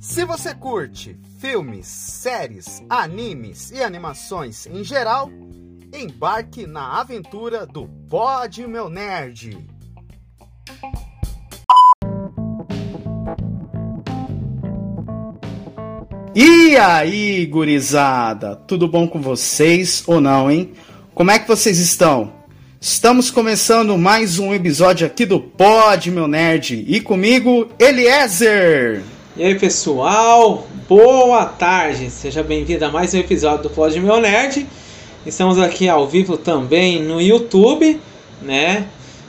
Se você curte filmes, séries, animes e animações em geral, embarque na aventura do Pod Meu Nerd. E aí, gurizada? Tudo bom com vocês ou não, hein? Como é que vocês estão? Estamos começando mais um episódio aqui do Pod Meu Nerd e comigo, Eliezer. E aí, pessoal? Boa tarde. Seja bem-vindo a mais um episódio do Pod Meu Nerd. Estamos aqui ao vivo também no YouTube, né?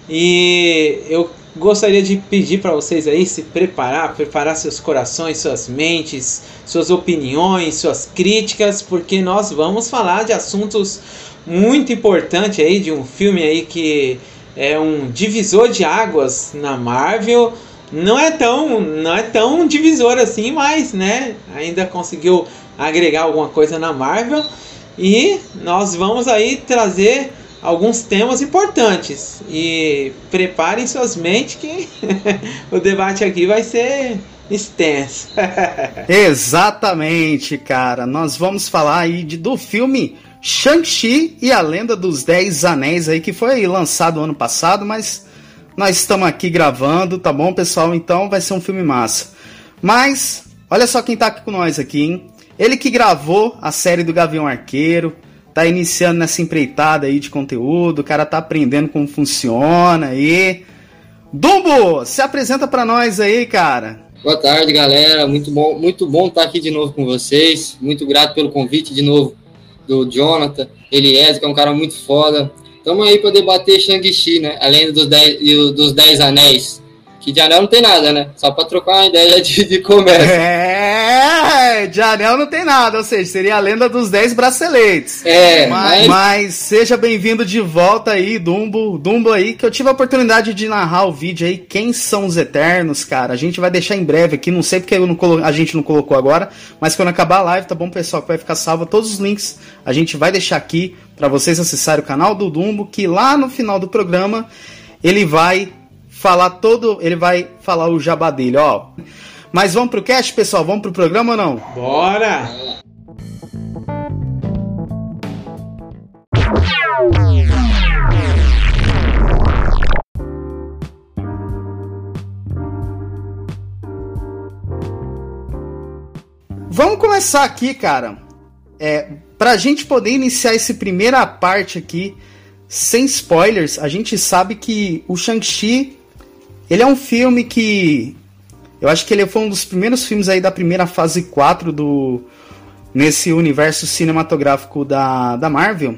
E eu gostaria de pedir para vocês aí se preparar, preparar seus corações, suas mentes, suas opiniões, suas críticas, porque nós vamos falar de assuntos muito importantes aí de um filme aí que é um divisor de águas na Marvel. Não é tão, não é tão divisor assim, mas, né, ainda conseguiu agregar alguma coisa na Marvel. E nós vamos aí trazer alguns temas importantes. E preparem suas mentes que o debate aqui vai ser extenso. Exatamente, cara. Nós vamos falar aí de, do filme Shang-Chi e a Lenda dos Dez Anéis aí, que foi lançado ano passado, mas nós estamos aqui gravando, tá bom, pessoal? Então vai ser um filme massa. Mas, olha só quem tá aqui com nós aqui, hein? Ele que gravou a série do Gavião Arqueiro, tá iniciando nessa empreitada aí de conteúdo, o cara tá aprendendo como funciona aí. Dumbo, se apresenta para nós aí, cara. Boa tarde, galera. Muito bom, muito bom estar aqui de novo com vocês. Muito grato pelo convite de novo do Jonathan, Eliezer, que é um cara muito foda. Estamos aí para debater Shang-Chi, né? Além dos dez, dos dez anéis. Que de anel não tem nada, né? Só para trocar uma ideia de, de comércio. É, de anel não tem nada, ou seja, seria a lenda dos 10 braceletes. É, mas, mas seja bem-vindo de volta aí, Dumbo. Dumbo aí, que eu tive a oportunidade de narrar o vídeo aí, quem são os Eternos, cara. A gente vai deixar em breve aqui, não sei porque colo... a gente não colocou agora, mas quando acabar a live, tá bom, pessoal, que vai ficar salvo todos os links. A gente vai deixar aqui para vocês acessarem o canal do Dumbo, que lá no final do programa ele vai falar todo. Ele vai falar o jabá dele, ó. Mas vamos pro cast, pessoal? Vamos pro programa ou não? Bora! Vamos começar aqui, cara. É, pra gente poder iniciar essa primeira parte aqui, sem spoilers, a gente sabe que o Shang-Chi ele é um filme que. Eu acho que ele foi um dos primeiros filmes aí da primeira fase 4 do. Nesse universo cinematográfico da, da Marvel.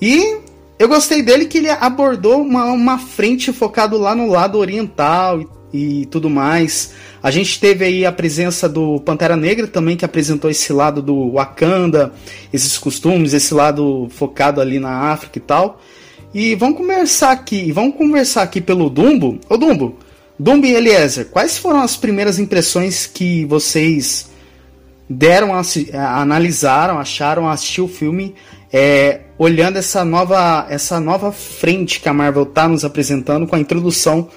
E eu gostei dele que ele abordou uma, uma frente focado lá no lado oriental e, e tudo mais. A gente teve aí a presença do Pantera Negra também, que apresentou esse lado do Wakanda, esses costumes, esse lado focado ali na África e tal. E vamos conversar aqui, vamos conversar aqui pelo Dumbo. Ô Dumbo, Dumbo e Eliezer, quais foram as primeiras impressões que vocês deram, a, a, analisaram, acharam, assistir o filme, é, olhando essa nova, essa nova frente que a Marvel está nos apresentando com a introdução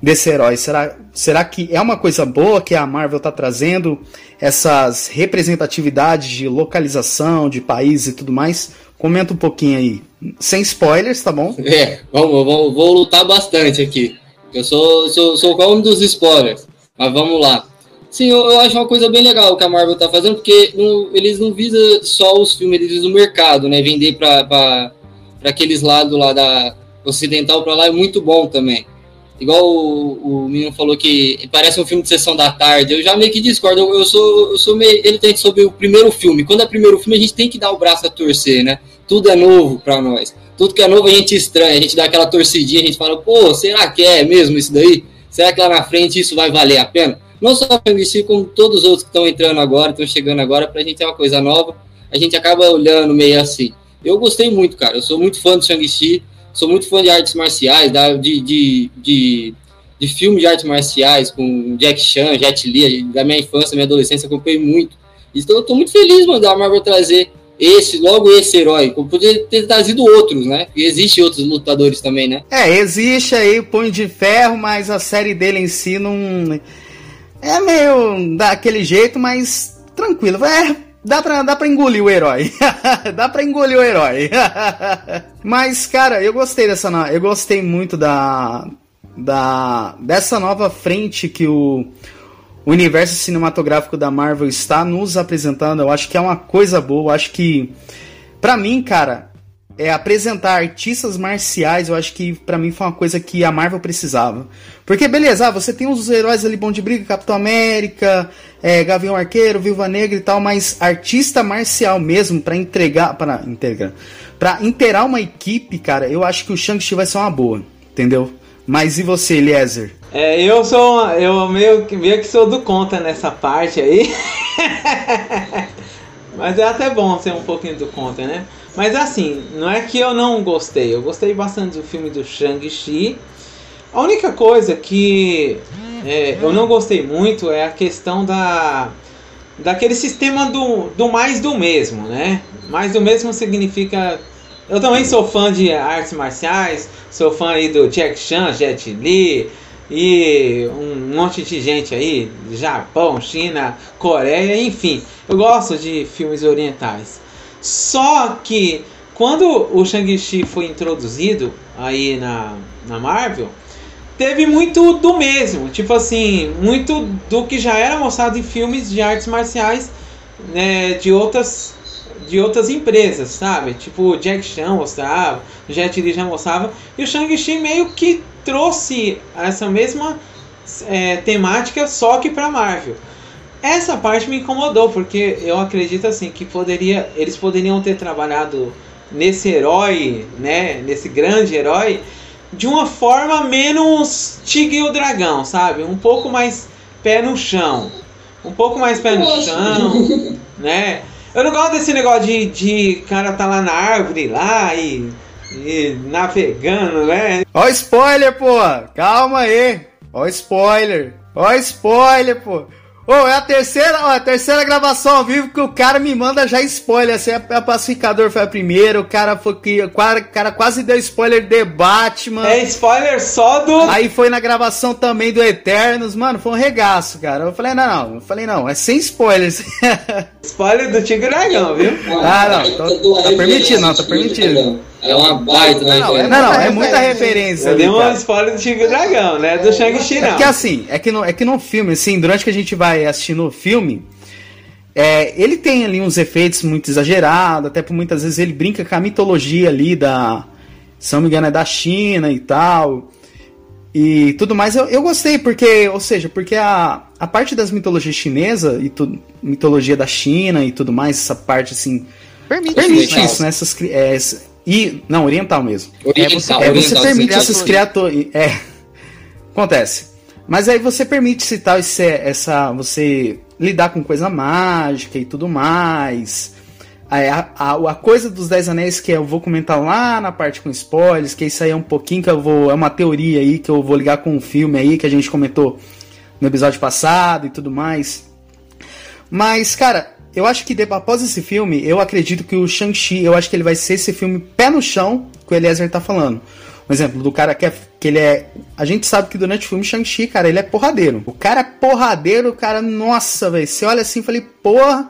desse herói? Será, será que é uma coisa boa que a Marvel está trazendo? Essas representatividades de localização, de país e tudo mais? Comenta um pouquinho aí. Sem spoilers, tá bom? É, vamos, vamos, vou lutar bastante aqui. Eu sou, sou, sou o homem dos spoilers. Mas vamos lá. Sim, eu, eu, acho uma coisa bem legal que a Marvel tá fazendo, porque não, eles não visam só os filmes, eles visam o mercado, né? Vender para aqueles lados lá da ocidental para lá é muito bom também. Igual o, o menino falou que parece um filme de sessão da tarde, eu já meio que discordo. Eu, eu sou, eu sou meio. Ele tem sobre o primeiro filme. Quando é primeiro filme, a gente tem que dar o braço a torcer, né? Tudo é novo para nós. Tudo que é novo a gente estranha, a gente dá aquela torcidinha, a gente fala, pô, será que é mesmo isso daí? Será que lá na frente isso vai valer a pena? Não só o Shang-Chi, como todos os outros que estão entrando agora, estão chegando agora, pra gente é uma coisa nova, a gente acaba olhando meio assim. Eu gostei muito, cara, eu sou muito fã do Shang-Chi, sou muito fã de artes marciais, de, de, de, de filme de artes marciais, com Jack Chan, Jet Li, da minha infância, minha adolescência, acompanhei muito. Então eu muito feliz, mano, da Marvel trazer esse, logo esse herói. Poderia ter trazido outros, né? E existe outros lutadores também, né? É, existe aí o Punho de Ferro, mas a série dele em si não. É meio daquele jeito, mas tranquilo. É, dá pra, dá pra engolir o herói. dá pra engolir o herói. mas, cara, eu gostei dessa. Eu gostei muito da. da dessa nova frente que o o universo cinematográfico da Marvel está nos apresentando. Eu acho que é uma coisa boa. Eu acho que, para mim, cara, é apresentar artistas marciais. Eu acho que para mim foi uma coisa que a Marvel precisava. Porque, beleza, ah, você tem os heróis ali bom de briga, Capitão América, é, Gavião Arqueiro, Viúva Negra e tal, mas artista marcial mesmo para entregar, para integrar, para inteirar uma equipe, cara, eu acho que o Shang-Chi vai ser uma boa, entendeu? Mas e você, Eliezer? É, eu sou. Eu meio, meio que sou do contra nessa parte aí. Mas é até bom ser um pouquinho do contra, né? Mas assim, não é que eu não gostei. Eu gostei bastante do filme do Shang-Chi. A única coisa que é, eu não gostei muito é a questão da daquele sistema do, do mais do mesmo, né? Mais do mesmo significa eu também sou fã de artes marciais, sou fã aí do Jack Chan, Jet Li e um monte de gente aí, Japão, China, Coreia, enfim. Eu gosto de filmes orientais. Só que quando o Shang-Chi foi introduzido aí na, na Marvel, teve muito do mesmo, tipo assim, muito do que já era mostrado em filmes de artes marciais né, de outras de outras empresas, sabe? Tipo, Jack Chan mostrava, Jet Li já mostrava, e o Shang-Chi meio que trouxe essa mesma é, temática, só que para Marvel. Essa parte me incomodou, porque eu acredito assim que poderia, eles poderiam ter trabalhado nesse herói, né, nesse grande herói, de uma forma menos Tigre e o Dragão, sabe? Um pouco mais pé no chão. Um pouco mais pé no chão, né? Eu não gosto desse negócio de, de cara tá lá na árvore lá e, e navegando, né? Ó spoiler, pô! Calma aí! Ó spoiler! Ó spoiler, pô! Ô, oh, é a terceira, ó, a terceira gravação ao vivo que o cara me manda já spoiler. Assim, a, a pacificador foi a primeira, o cara foi que. O cara, cara quase deu spoiler de Batman. É spoiler só do. Aí foi na gravação também do Eternos, mano, foi um regaço, cara. Eu falei, não, não, eu falei, não, é sem spoilers. spoiler do Tigre Dragão, viu? Ah, não, tô, tá permitido, não, tá permitido. É uma baita não, não, é, não, não, é muita referência. Eu dei uma spoiler do Tigre Dragão, né? Do Shang-Chi, não. É que assim, é que, no, é que no filme, assim, durante que a gente vai assistindo o filme, é, ele tem ali uns efeitos muito exagerados, até por muitas vezes ele brinca com a mitologia ali da. Se não me engano, é da China e tal. E tudo mais, eu, eu gostei, porque, ou seja, porque a, a parte das mitologias chinesa e tu, mitologia da China e tudo mais, essa parte assim. Permite, permite isso, né? Essas, é, e, não, oriental mesmo. Oriental, é, você, é, você permite esses criadores. É. Acontece. Mas aí você permite citar esse, essa. Você lidar com coisa mágica e tudo mais. A, a, a, coisa dos Dez Anéis que eu vou comentar lá na parte com spoilers, que isso aí é um pouquinho que eu vou. É uma teoria aí que eu vou ligar com um filme aí que a gente comentou no episódio passado e tudo mais. Mas, cara, eu acho que após esse filme, eu acredito que o Shang-Chi, eu acho que ele vai ser esse filme pé no chão que o Eliezer tá falando. Um exemplo do cara que, é, que ele é. A gente sabe que durante o filme Shang-Chi, cara, ele é porradeiro. O cara é porradeiro, o cara, nossa, velho. Você olha assim e falei, porra,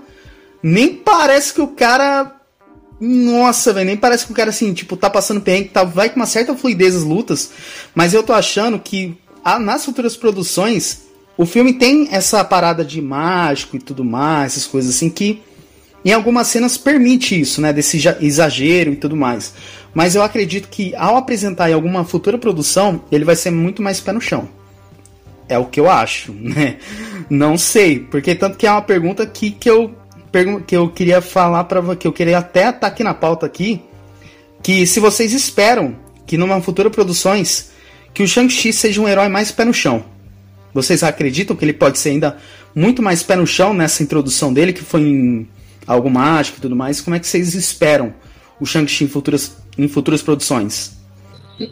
nem parece que o cara. Nossa, velho, nem parece que o cara assim, tipo, tá passando perrengue, tá, vai com uma certa fluidez as lutas. Mas eu tô achando que a, nas futuras produções o filme tem essa parada de mágico e tudo mais, essas coisas assim que em algumas cenas permite isso, né, desse exagero e tudo mais. Mas eu acredito que ao apresentar em alguma futura produção, ele vai ser muito mais pé no chão. É o que eu acho, né? Não sei, porque tanto que é uma pergunta que, que eu que eu queria falar para que eu queria até estar tá aqui na pauta aqui, que se vocês esperam que numa futura produções que o Shang-Chi seja um herói mais pé no chão. Vocês acreditam que ele pode ser ainda muito mais pé no chão nessa introdução dele, que foi em algo mágico e tudo mais? Como é que vocês esperam o Shang-Chi em futuras, em futuras produções?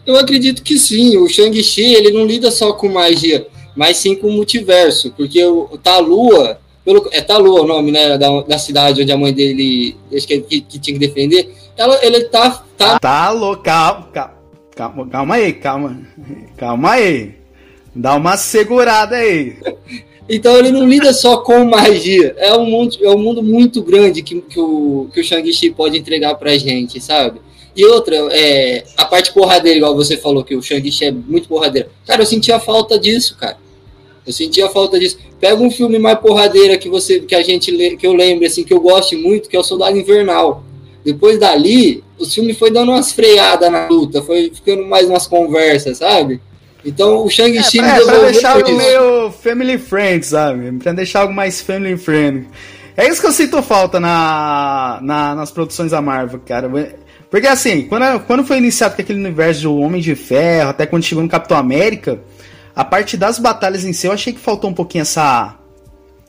Eu acredito que sim. O Shang-Chi ele não lida só com magia, mas sim com o multiverso, porque o, tá a Lua pelo, é Talô o nome, né, da, da cidade onde a mãe dele, acho que, que, que tinha que defender, ela, ele tá... Tá, tá louco, calma, calma, calma aí, calma, calma aí, dá uma segurada aí. Então ele não lida só com magia, é um mundo, é um mundo muito grande que, que o, que o Shang-Chi pode entregar pra gente, sabe? E outra, é, a parte porradeira, igual você falou, que o Shang-Chi é muito porradeira. Cara, eu sentia falta disso, cara. Eu sentia falta disso. Pega um filme mais porradeira que você, que a gente, que eu lembro assim, que eu gosto muito, que é o Soldado Invernal. Depois dali, o filme foi dando umas freadas na luta, foi ficando mais umas conversas, sabe? Então o Shang-Chi é, me é, pra deixar algo meio family friend, sabe? Pra deixar algo mais family friend. É isso que eu sinto falta na, na, nas produções da Marvel, cara. Porque assim, quando, quando foi iniciado com aquele universo do Homem de Ferro, até quando chegou no Capitão América, a parte das batalhas em si, eu achei que faltou um pouquinho essa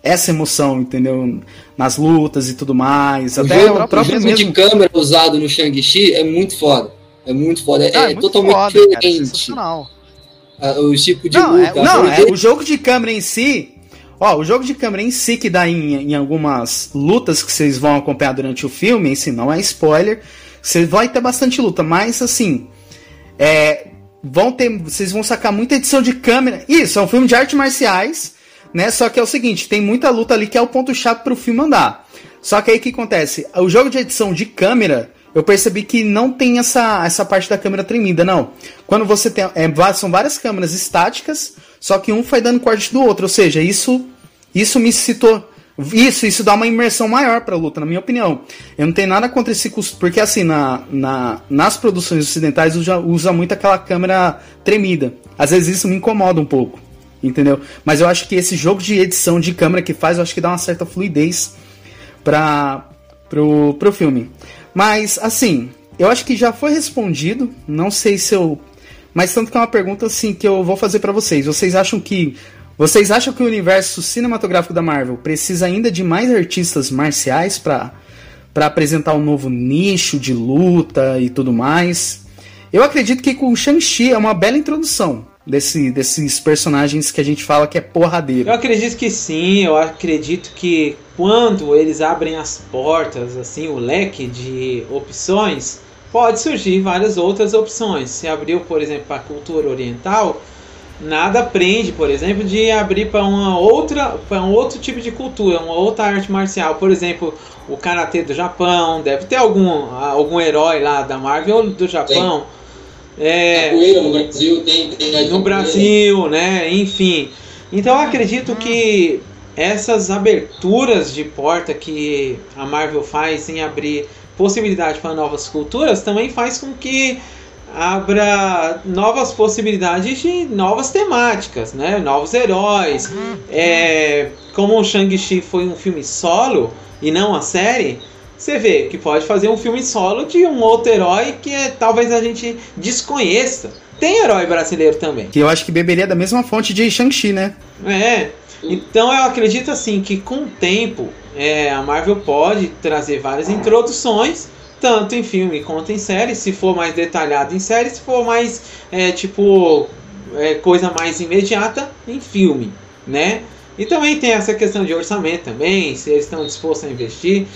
essa emoção, entendeu? Nas lutas e tudo mais. O Até jogo, o próprio o mesmo... de câmera usado no Shang-Chi é muito foda. É muito foda. É, ah, é, é totalmente foda, diferente. Cara, ah, o tipo de não, luta. É, não, é, o jogo de câmera em si. Ó, o jogo de câmera em si que dá em, em algumas lutas que vocês vão acompanhar durante o filme, si não é spoiler. Você vai ter bastante luta, mas assim. É, vão ter, vocês vão sacar muita edição de câmera. Isso, é um filme de artes marciais, né? Só que é o seguinte, tem muita luta ali que é o ponto chave para o filme andar. Só que aí o que acontece? O jogo de edição de câmera, eu percebi que não tem essa, essa parte da câmera tremida, não. Quando você tem. É, são várias câmeras estáticas, só que um vai dando corte do outro. Ou seja, isso, isso me citou. Isso, isso dá uma imersão maior pra luta, na minha opinião. Eu não tenho nada contra esse custo, porque assim, na, na, nas produções ocidentais usa, usa muito aquela câmera tremida. Às vezes isso me incomoda um pouco, entendeu? Mas eu acho que esse jogo de edição de câmera que faz, eu acho que dá uma certa fluidez pra, pro, pro filme. Mas, assim, eu acho que já foi respondido, não sei se eu... Mas tanto que é uma pergunta assim que eu vou fazer para vocês. Vocês acham que vocês acham que o universo cinematográfico da Marvel precisa ainda de mais artistas marciais para para apresentar um novo nicho de luta e tudo mais? Eu acredito que com o Shang-Chi é uma bela introdução desse, desses personagens que a gente fala que é porradeiro. Eu acredito que sim, eu acredito que quando eles abrem as portas, assim, o leque de opções, pode surgir várias outras opções. Se abriu, por exemplo, para a cultura oriental, nada prende, por exemplo, de abrir para uma outra, para um outro tipo de cultura, uma outra arte marcial, por exemplo, o karatê do Japão, deve ter algum algum herói lá da Marvel do Japão. Tem. É, capoeira no Brasil tem, tem no Brasil, né? Enfim. Então eu acredito que essas aberturas de porta que a Marvel faz em abrir possibilidade para novas culturas também faz com que abra novas possibilidades de novas temáticas, né? Novos heróis. Uhum. É, como o Shang-Chi foi um filme solo e não a série, você vê que pode fazer um filme solo de um outro herói que é, talvez a gente desconheça. Tem herói brasileiro também. Que eu acho que beberia da mesma fonte de Shang-Chi, né? É. Então eu acredito assim que com o tempo é, a Marvel pode trazer várias introduções tanto em filme quanto em série, se for mais detalhado em série, se for mais é, tipo é, coisa mais imediata em filme, né? E também tem essa questão de orçamento também, se eles estão dispostos a investir.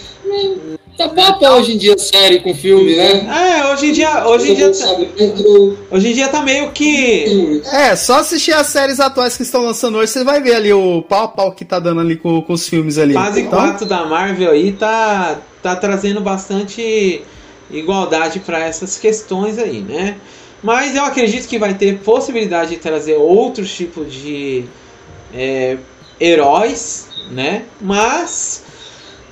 Tá papo hoje em dia série com filme, né? É, hoje em dia, hoje em dia, tá, hoje em dia tá meio que É, só assistir as séries atuais que estão lançando hoje, você vai ver ali o pau a pau que tá dando ali com, com os filmes ali. Fase então... 4 da Marvel aí tá tá trazendo bastante igualdade para essas questões aí, né? Mas eu acredito que vai ter possibilidade de trazer outros tipos de é, heróis, né? Mas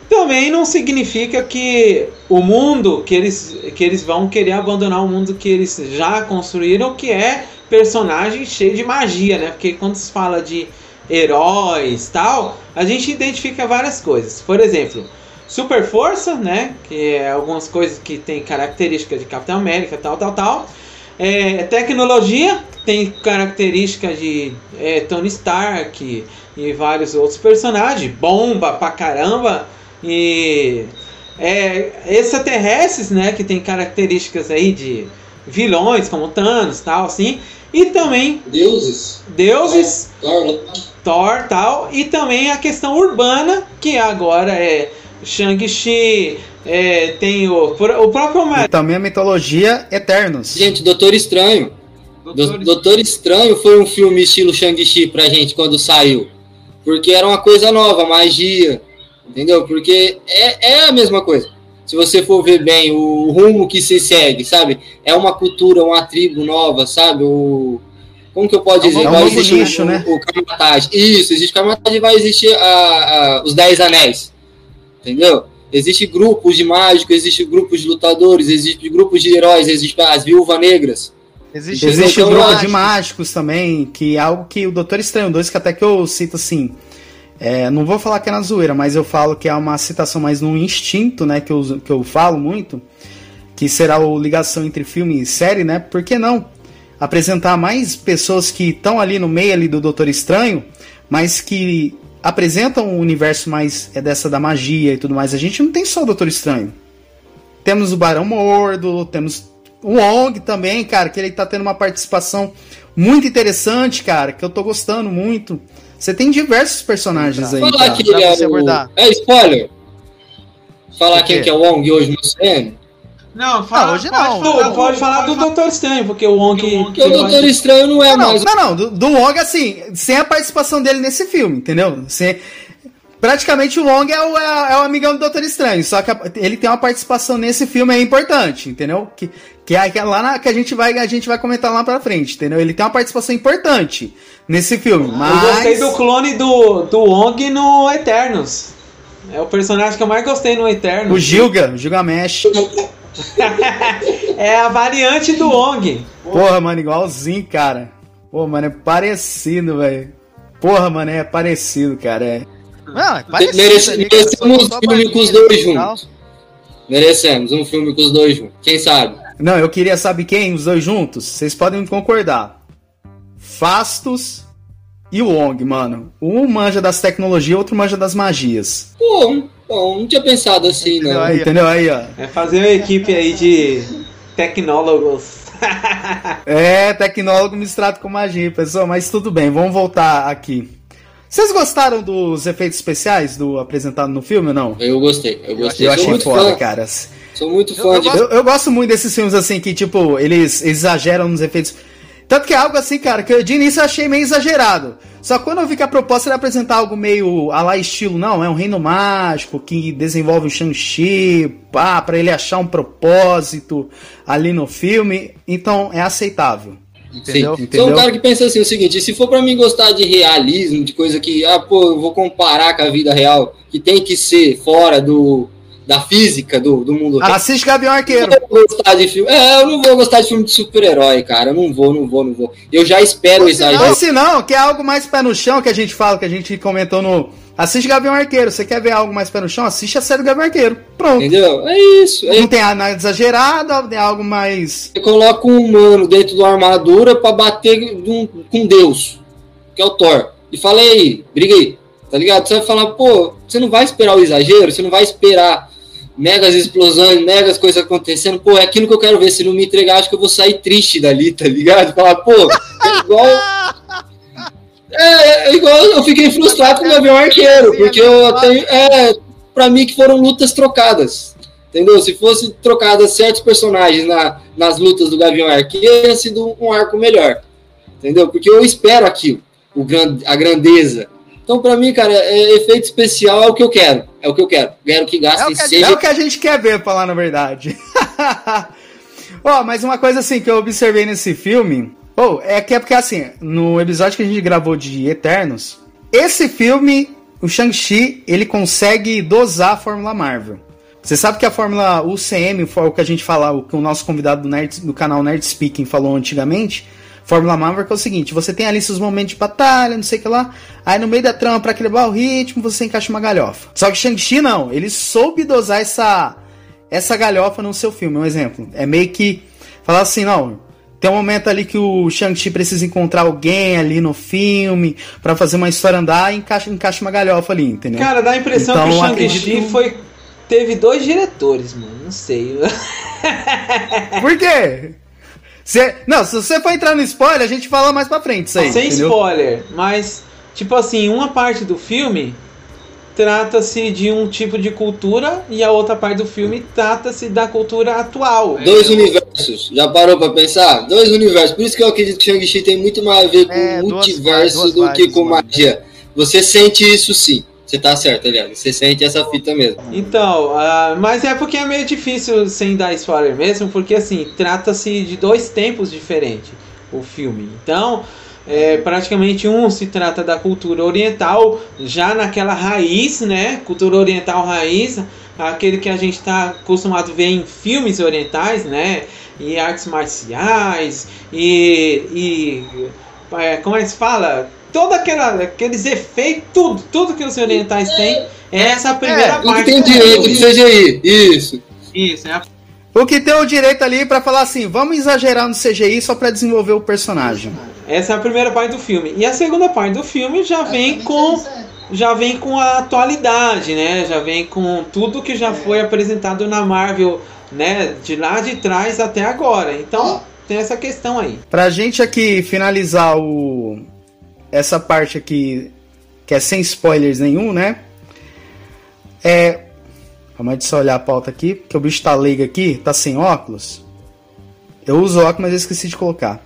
também não significa que o mundo que eles, que eles vão querer abandonar o mundo que eles já construíram, que é personagem cheio de magia, né? Porque quando se fala de heróis tal, a gente identifica várias coisas. Por exemplo, super força, né? Que é algumas coisas que tem características de Capitão América, tal, tal, tal. É, tecnologia tem características de é, Tony Stark e vários outros personagens. Bomba pra caramba. E é, extraterrestres, né? Que tem características aí de vilões como Thanos, tal, assim. E também deuses. Deuses. Thor tal, e também a questão urbana, que agora é Shang-Chi, é, tem o, o próprio E também a mitologia Eternos. Gente, Doutor Estranho. Doutor... Doutor Estranho foi um filme estilo Shang-Chi pra gente quando saiu. Porque era uma coisa nova, magia. Entendeu? Porque é, é a mesma coisa. Se você for ver bem o rumo que se segue, sabe? É uma cultura, uma tribo nova, sabe? O, como que eu posso dizer? É um vai existir nicho, o, né? o. Isso, existe Kamatage vai existir a, a, os Dez Anéis. Entendeu? Existe grupos de mágicos, existe grupos de lutadores, existe grupos de heróis, existe as viúvas negras. Existe, existe um grupo de mágicos também, que é algo que o Doutor Estranho 2, que até que eu cito assim. É, não vou falar que é na zoeira, mas eu falo que é uma citação mais no instinto, né? Que eu, que eu falo muito. Que será a ligação entre filme e série, né? Por que não? Apresentar mais pessoas que estão ali no meio ali do Doutor Estranho, mas que apresentam um universo mais é dessa da magia e tudo mais. A gente não tem só o Doutor Estranho. Temos o Barão Mordo, temos o Wong também, cara, que ele tá tendo uma participação muito interessante, cara, que eu tô gostando muito. Você tem diversos personagens aí. Falar que ele é, o... é spoiler. Falar quem que é o Wong hoje no CM. Não, fala, ah, hoje não. Pode, pode, pode falar do Doutor Estranho, porque o Wong. Porque o Doutor Estranho não é não, mais. Não, não, do, do Wong, assim, sem a participação dele nesse filme, entendeu? Sem, praticamente o Wong é o, é, é o amigão do Doutor Estranho, só que a, ele tem uma participação nesse filme é importante, entendeu? Que, que é lá na, que a gente vai a gente vai comentar lá pra frente, entendeu? Ele tem uma participação importante nesse filme, mas... Eu gostei do clone do, do Wong no Eternos. É o personagem que eu mais gostei no Eternos. O Gilga, o Gilgamesh. é a variante do Wong. Porra, mano, igualzinho, cara. Pô, mano, é parecido, velho. Porra, mano, é parecido, cara. É. Não, é parecido, Merece, ali, merecemos só um filme com os dois juntos. Merecemos um filme com os dois juntos. Quem sabe? Não, eu queria saber quem, os dois juntos. Vocês podem concordar. Fastos e o Wong, mano. Um manja das tecnologias, outro manja das magias. Pô, bom, não tinha pensado assim, Entendeu não. Aí. Entendeu aí, ó? É fazer uma equipe aí de tecnólogos. É, tecnólogo misturado com magia, pessoal. Mas tudo bem, vamos voltar aqui. Vocês gostaram dos efeitos especiais do apresentado no filme ou não? Eu gostei, eu gostei. Eu Sou achei foda, fã. cara. Sou muito Eu- fã eu de. Eu, eu gosto muito desses filmes assim que, tipo, eles exageram nos efeitos. Tanto que é algo assim, cara, que eu, de início eu achei meio exagerado. Só que quando eu vi que a proposta era apresentar algo meio a lá estilo, não, é um reino mágico que desenvolve o Shang-Chi, pá, pra ele achar um propósito ali no filme, então é aceitável. Entendeu? Sim. Entendeu? Sou um cara que pensa assim, o seguinte, se for pra mim gostar de realismo, de coisa que, ah, pô, eu vou comparar com a vida real, que tem que ser fora do, da física do, do mundo real. Assiste Gavião Eu Arqueiro. não vou gostar de filme. É, eu não vou gostar de filme de super-herói, cara. Eu não vou, não vou, não vou. Eu já espero o Ou exagero. se não, que é algo mais pé no chão que a gente fala, que a gente comentou no. Assiste Gavião Arqueiro. Você quer ver algo mais pé no chão? Assiste a série do Gavião Arqueiro. Pronto. Entendeu? É isso. É Não tem nada exagerado, é algo mais. Você coloca um humano dentro de uma armadura pra bater com Deus, que é o Thor. E fala "E aí, briga aí, tá ligado? Você vai falar, pô, você não vai esperar o exagero, você não vai esperar megas explosões, megas coisas acontecendo. Pô, é aquilo que eu quero ver. Se não me entregar, acho que eu vou sair triste dali, tá ligado? Falar, pô, é igual. É, é igual eu fiquei frustrado com o Gavião Arqueiro, porque eu tenho. É, pra mim que foram lutas trocadas. Entendeu? Se fosse trocadas certos personagens na, nas lutas do Gavião Arqueiro, teria sido um arco melhor. Entendeu? Porque eu espero aquilo, o gran, a grandeza. Então, pra mim, cara, é, efeito especial é o que eu quero. É o que eu quero. Quero que gastem É o que a seja. É o que a gente quer ver, pra falar na verdade. Ó, mas uma coisa assim que eu observei nesse filme. Oh, é que é porque assim, no episódio que a gente gravou de Eternos, esse filme, o Shang-Chi, ele consegue dosar a Fórmula Marvel. Você sabe que a Fórmula UCM, foi o que a gente falava, o que o nosso convidado do, Nerd, do canal Nerd Speaking falou antigamente, Fórmula Marvel que é o seguinte, você tem ali seus momentos de batalha, não sei o que lá, aí no meio da trama, pra equilibrar o ritmo, você encaixa uma galhofa. Só que Shang-Chi não, ele soube dosar essa, essa galhofa no seu filme, um exemplo. É meio que falar assim, não, tem um momento ali que o Shang-Chi precisa encontrar alguém ali no filme pra fazer uma história andar e encaixa, encaixa uma galhofa ali, entendeu? Cara, dá a impressão Então, que o eu Shang-Chi foi. Teve dois diretores, mano. Não sei. Por quê? Cê- não, se você for entrar no spoiler, a gente fala mais pra frente isso aí, Sem entendeu? spoiler, mas tipo assim, uma parte do filme trata-se de um tipo de cultura e a outra parte do filme trata-se da cultura atual. Dois universos. Já parou pra pensar? Dois universos. Por isso que eu acredito que Shang-Chi tem muito mais a ver com É, duas multiverso do duas que com magia. Você sente isso sim. Você tá certo, aliás. Você sente essa fita mesmo. Então, ah, mas é porque é meio difícil sem dar spoiler mesmo, porque assim, trata-se de dois tempos diferentes o filme. Então, é, praticamente um se trata da cultura oriental, já naquela raiz, né? Cultura oriental raiz, aquele que a gente está acostumado a ver em filmes orientais, né? E artes marciais, e. e é, como é que se fala? Todo aquela, aqueles efeitos, tudo, tudo que os orientais têm, é essa a primeira Tudo parte. tem do direito de CGI. Isso. Isso, é a O que tem o direito ali pra falar assim, vamos exagerar no CGI só pra desenvolver o personagem. Essa é a primeira parte do filme. E a segunda parte do filme já vem com já vem com a atualidade, né? Já vem com tudo que já foi apresentado na Marvel, né? De lá de trás até agora. Então tem essa questão aí. Pra gente aqui finalizar o essa parte aqui que é sem spoilers nenhum, né? É, calma aí, deixa eu olhar a pauta aqui, porque o bicho tá leigo aqui, tá sem óculos. Eu uso óculos, mas eu esqueci de colocar.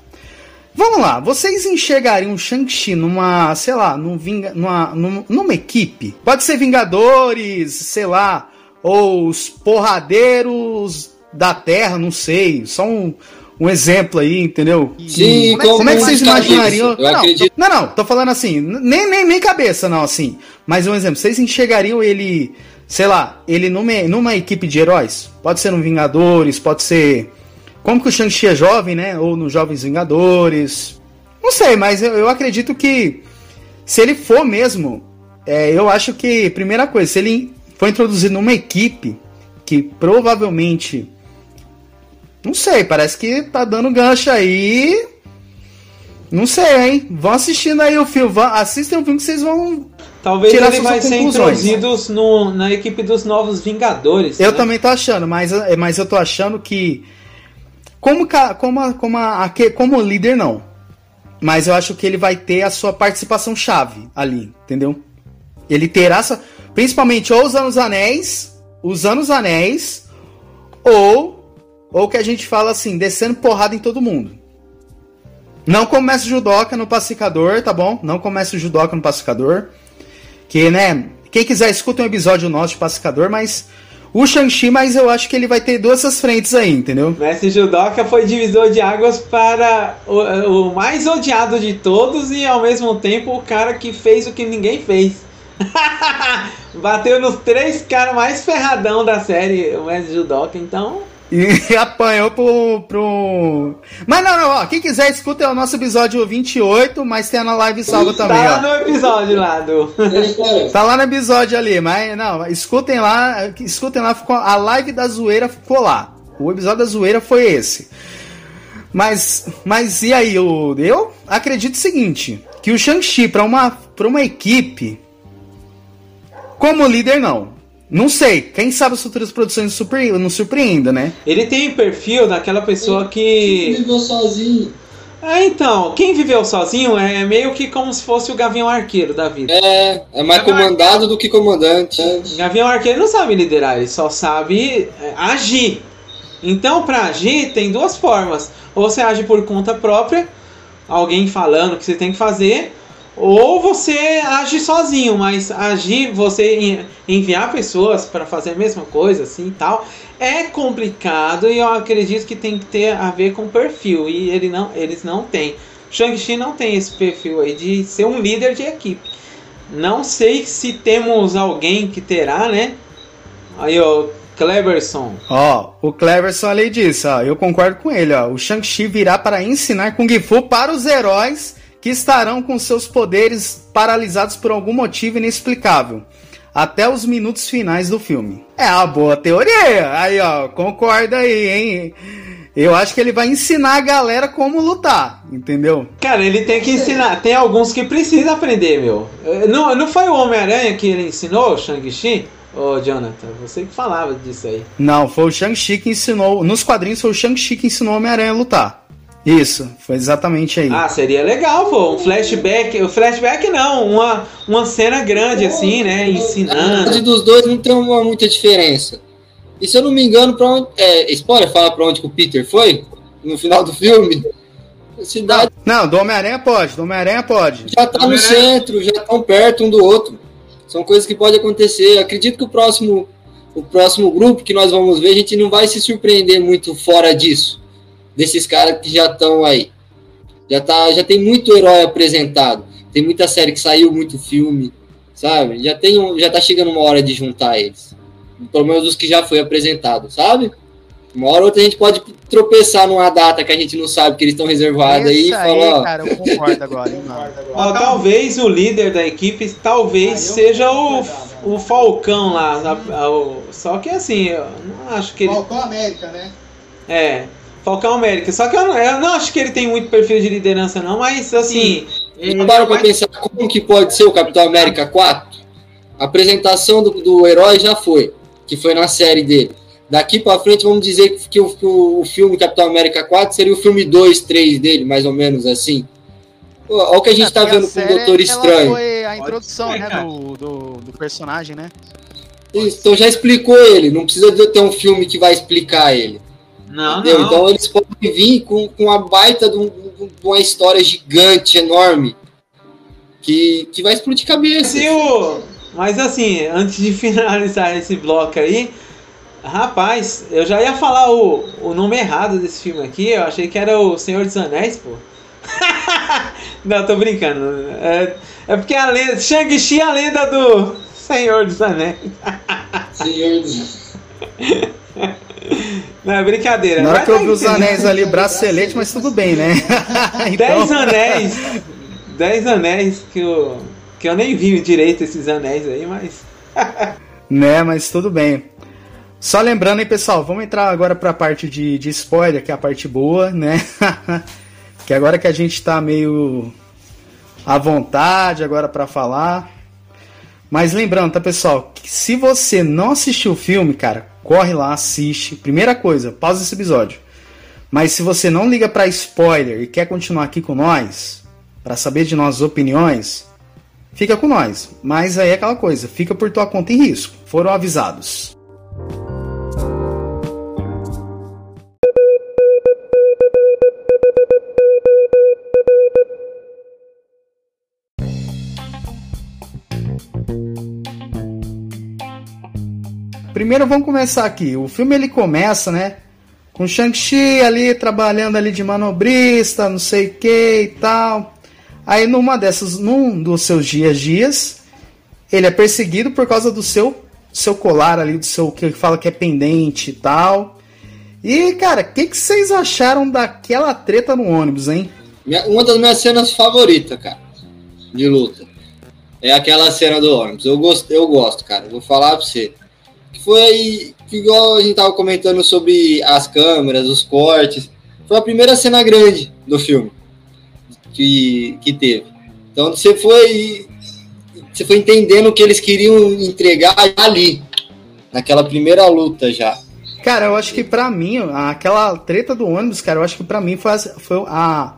Vamos lá, vocês enxergariam o Shang-Chi numa, sei lá, num vinga, numa, num- numa equipe? Pode ser Vingadores, sei lá, ou os porradeiros da Terra, não sei. Só um, um exemplo aí, entendeu? Sim, como, é, como é que vocês como imaginariam? Não, não, acredito- tô, não, não, tô falando assim, nem, nem, nem cabeça, não, assim. Mas um exemplo, vocês enxergariam ele, sei lá, ele numa, numa equipe de heróis? Pode ser no Vingadores, pode ser. Como que o Shang-Chi é jovem, né? Ou nos Jovens Vingadores. Não sei, mas eu, eu acredito que se ele for mesmo, é, eu acho que, primeira coisa, se ele for introduzido numa equipe que provavelmente. Não sei, parece que tá dando gancho aí. Não sei, hein? Vão assistindo aí o filme. Vão, assistem o filme que vocês vão. Talvez Tirar ele vai ser introduzido no, na equipe dos novos Vingadores. Eu né? também tô achando, mas, mas eu tô achando que. Como, como, como, a- como líder, não. Mas eu acho que ele vai ter a sua participação chave ali, entendeu? Ele terá essa. Principalmente ou usando os anéis, usando os anéis, ou. Ou que a gente fala assim, descendo porrada em todo mundo. Não comece judoca no pacificador, tá bom? Não comece judoca no pacificador. Que, né? Quem quiser, escuta um episódio nosso de pacificador, mas. O Shang-Chi, mas eu acho que ele vai ter duas essas frentes aí, entendeu? Mestre Judoka foi divisor de águas para o, o mais odiado de todos e ao mesmo tempo o cara que fez o que ninguém fez. Bateu nos três caras mais ferradão da série, o Mestre Judoka, então. E apanhou pro, pro. Mas não, não, ó. Quem quiser, escuta é o nosso episódio 28, mas tem na live salva também, tá lá ó. no episódio lá do. Tá lá no episódio ali, mas não, escutem lá, escutem lá, ficou, a live da zoeira ficou lá. O episódio da zoeira foi esse. Mas, mas e aí, eu, eu acredito o seguinte, que o Shang-Chi pra uma, pra uma equipe, como líder não. Não sei, quem sabe as futuras produções surpre- nos surpreenda, né? Ele tem o perfil daquela pessoa que. Viveu sozinho. É, então, quem viveu sozinho é meio que como se fosse o Gavião Arqueiro da vida. É, é mais comandado do que comandante. Gavião Arqueiro não sabe liderar, ele só sabe é, agir. Então, para agir, tem duas formas. Ou você age por conta própria, alguém falando o que você tem que fazer, ou você age sozinho, mas agir, você en- enviar pessoas para fazer a mesma coisa, assim tal, é complicado e eu acredito que tem que ter a ver com perfil. E ele não, eles não têm. Shang-Chi não tem esse perfil aí de ser um líder de equipe. Não sei se temos alguém que terá, né? Aí, ó, Cleberson. Ó, o Cleverson ali disse, ó, eu concordo com ele, ó. O Shang-Chi virá para ensinar Kung Fu para os heróis que estarão com seus poderes paralisados por algum motivo inexplicável. Até os minutos finais do filme. É uma boa teoria. Aí, ó, concorda aí, hein? Eu acho que ele vai ensinar a galera como lutar, entendeu? Cara, ele tem que ensinar. Tem alguns que precisa aprender, meu. Eh, Não, não foi o Homem-Aranha que ele ensinou, o Shang-Chi? Ô, Jonathan, você que falava disso aí. Não, foi o Shang-Chi que ensinou. Nos quadrinhos foi o Shang-Chi que ensinou o Homem-Aranha a lutar. Isso, foi exatamente aí. Ah, seria legal, pô. Um flashback. O flashback não, uma, uma cena grande assim, né? Ensinando. A dos dois não tem uma, muita diferença. E se eu não me engano, pra onde. É, spoiler, fala pra onde que o Peter foi? No final do filme? cidade. Não, do Homem-Aranha pode, do Homem-Aranha pode. Já tá no centro, já estão perto um do outro. São coisas que podem acontecer. Acredito que o próximo, o próximo grupo que nós vamos ver, a gente não vai se surpreender muito fora disso. Desses caras que já estão aí. Já, tá, já tem muito herói apresentado. Tem muita série que saiu, muito filme, sabe? Já, tem, já tá chegando uma hora de juntar eles. Pelo menos os que já foi apresentado, sabe? Uma hora ou outra a gente pode tropeçar numa data que a gente não sabe que eles estão reservados aí e falar. Cara, eu concordo agora, ó, talvez o líder da equipe talvez ah, seja o, o Falcão lá. só que assim, eu não acho que ele. Falcão América, né? É. Falcão América. Só que eu não, eu não acho que ele tem muito perfil de liderança, não, mas assim. Não para pra pensar como que pode ser o Capitão América 4? A apresentação do, do herói já foi, que foi na série dele. Daqui para frente, vamos dizer que o, que o, filme Capitão América 4 seria o filme 2, 3 dele, mais ou menos assim. Olha o que a gente é, tá vendo com o Doutor Estranho. Foi a introdução, né, do, do, do, personagem, né? Isso, então já explicou ele, não precisa ter um filme que vai explicar ele. Não, entendeu? não. Então eles podem vir com, com uma baita de, um, de uma história gigante, enorme, que, que vai explodir cabeça. o... Mas assim, antes de finalizar esse bloco aí, Rapaz, eu já ia falar o, o nome errado desse filme aqui. Eu achei que era o Senhor dos Anéis, pô. Não, tô brincando. É, é porque a lenda. Shang-Chi é a lenda do Senhor dos Anéis. Senhor dos Não, é brincadeira. Na hora que eu vi os anéis ali, bracelete, mas tudo bem, né? então... Dez anéis. Dez anéis que eu, que eu nem vi direito esses anéis aí, mas. né, mas tudo bem. Só lembrando aí, pessoal, vamos entrar agora para a parte de, de spoiler, que é a parte boa, né? que agora que a gente está meio à vontade agora para falar. Mas lembrando, tá, pessoal, que se você não assistiu o filme, cara, corre lá, assiste. Primeira coisa, pausa esse episódio. Mas se você não liga para spoiler e quer continuar aqui com nós, para saber de nossas opiniões, fica com nós. Mas aí é aquela coisa, fica por tua conta em risco. Foram avisados. Primeiro vamos começar aqui. O filme ele começa, né? Com Shang-Chi ali trabalhando ali de manobrista, não sei o que e tal. Aí numa dessas, num dos seus dias dias, ele é perseguido por causa do seu seu colar ali, do seu que ele fala que é pendente e tal. E cara, o que, que vocês acharam daquela treta no ônibus, hein? Uma das minhas cenas favoritas, cara, de luta. É aquela cena do ônibus. Eu gosto, eu gosto, cara. Vou falar pra você foi igual a gente tava comentando sobre as câmeras, os cortes. Foi a primeira cena grande do filme que, que teve. Então você foi você foi entendendo o que eles queriam entregar ali naquela primeira luta já. Cara, eu acho que para mim, aquela treta do ônibus, cara, eu acho que para mim foi, a, foi a,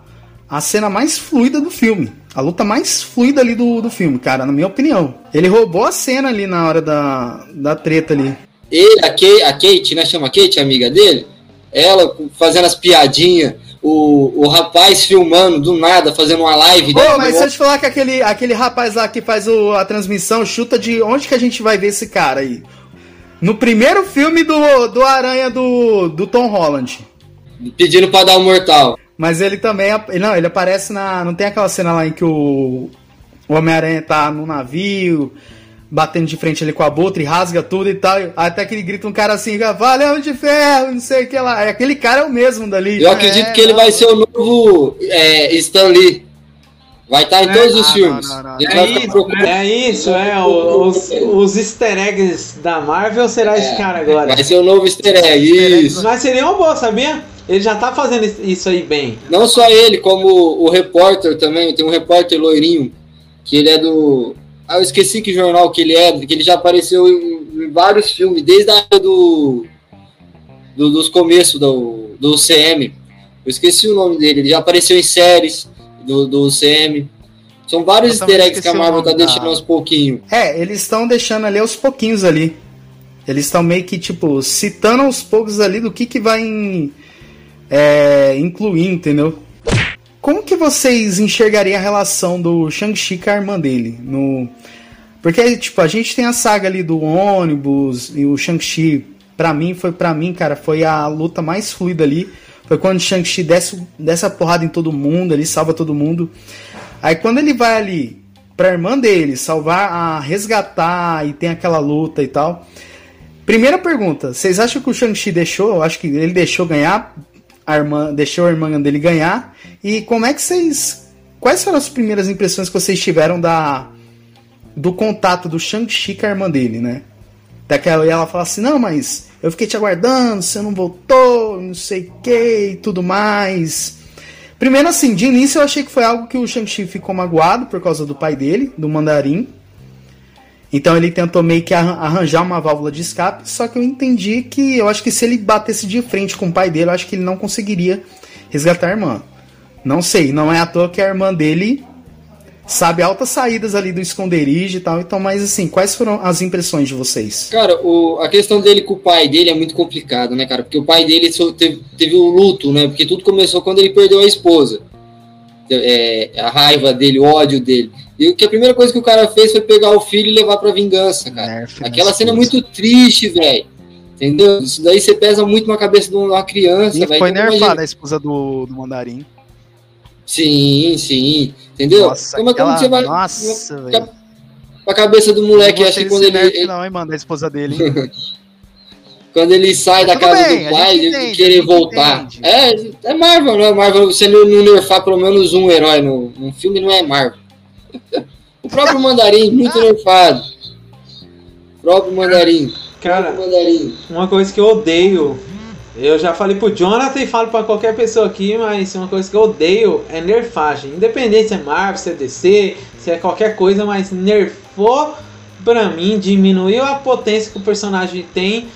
a cena mais fluida do filme. A luta mais fluida ali do, do filme, cara, na minha opinião. Ele roubou a cena ali na hora da, da treta ali. Ele, a Kate, a Kate, né? Chama Kate, amiga dele. Ela fazendo as piadinhas. O, o rapaz filmando do nada, fazendo uma live. Ô, mas se eu te falar que aquele, aquele rapaz lá que faz o, a transmissão chuta de onde que a gente vai ver esse cara aí? No primeiro filme do, do Aranha do, do Tom Holland. Pedindo pra dar um mortal. Mas ele também. Não, ele aparece na. Não tem aquela cena lá em que o, o Homem-Aranha tá no navio, batendo de frente ali com a Botra e rasga tudo e tal. Até que ele grita um cara assim, valeu de ferro, não sei o que lá. Aquele cara é o mesmo dali. Eu acredito é, que ele vai ser o novo é, Stan Lee. Vai estar em é, todos os filmes. Não, não, não. É, isso, é, isso, é Os, os easter eggs da Marvel será é, esse cara agora. Vai ser o novo easter egg, isso. Mas seria uma boa, sabia? Ele já tá fazendo isso aí bem. Não só ele, como o repórter também. Tem um repórter loirinho, que ele é do. Ah, eu esqueci que jornal que ele é, que ele já apareceu em, em vários filmes, desde a do, do dos começos do, do CM. Eu esqueci o nome dele. Ele já apareceu em séries do, do CM. São vários easter eggs que a Marvel tá deixando da... aos pouquinhos. É, eles estão deixando ali aos pouquinhos ali. Eles estão meio que, tipo, citando aos poucos ali do que, que vai em, é, incluir, entendeu? Como que vocês enxergariam a relação do Shang-Chi com a irmã dele? No... Porque, tipo, a gente tem a saga ali do ônibus e o Shang-Chi, pra mim, foi pra mim, cara, foi a luta mais fluida ali. Foi quando o Shang-Chi desce, desce a porrada em todo mundo, ele salva todo mundo. Aí quando ele vai ali pra irmã dele salvar, a resgatar e tem aquela luta e tal. Primeira pergunta, vocês acham que o Shang-Chi deixou? Eu acho que ele deixou ganhar, a irmã, deixou a irmã dele ganhar. E como é que vocês. Quais foram as primeiras impressões que vocês tiveram da do contato do Shang-Chi com a irmã dele, né? Daquela e ela fala assim: "Não, mas eu fiquei te aguardando, você não voltou, não sei que e tudo mais". Primeiro, assim, de início eu achei que foi algo que o Shang-Chi ficou magoado por causa do pai dele, do Mandarim. Então ele tentou meio que arranjar uma válvula de escape, só que eu entendi que eu acho que se ele batesse de frente com o pai dele, eu acho que ele não conseguiria resgatar a irmã. Não sei, não é à toa que a irmã dele sabe altas saídas ali do esconderijo e tal. Então, mas assim, quais foram as impressões de vocês? Cara, o, a questão dele com o pai dele é muito complicado, né, cara? Porque o pai dele teve, teve o luto, né? Porque tudo começou quando ele perdeu a esposa. É, a raiva dele, o ódio dele. E o que a primeira coisa que o cara fez foi pegar o filho e levar pra vingança, cara. Nerf Aquela cena é muito triste, velho. Entendeu? Isso daí você pesa muito na cabeça de uma criança. Véio. foi nerfada a esposa do, do mandarim. Sim, sim. Entendeu? Nossa, como, aquela... como você vai. Nossa, velho. A cabeça do moleque, acho que quando ele. ele... Não, hein, mano, a esposa dele. quando ele sai Mas da casa bem, do pai, ele querer voltar. É, é Marvel, né? Marvel, você não, não nerfar pelo menos um herói no, no filme, não é Marvel. o próprio Mandarim, muito nerfado. O próprio Mandarim. Cara, próprio mandarim. uma coisa que eu odeio eu já falei pro Jonathan e falo para qualquer pessoa aqui, mas uma coisa que eu odeio é nerfagem. Independente se é Marvel, se é DC, se é qualquer coisa, mas nerfou pra mim, diminuiu a potência que o personagem tem,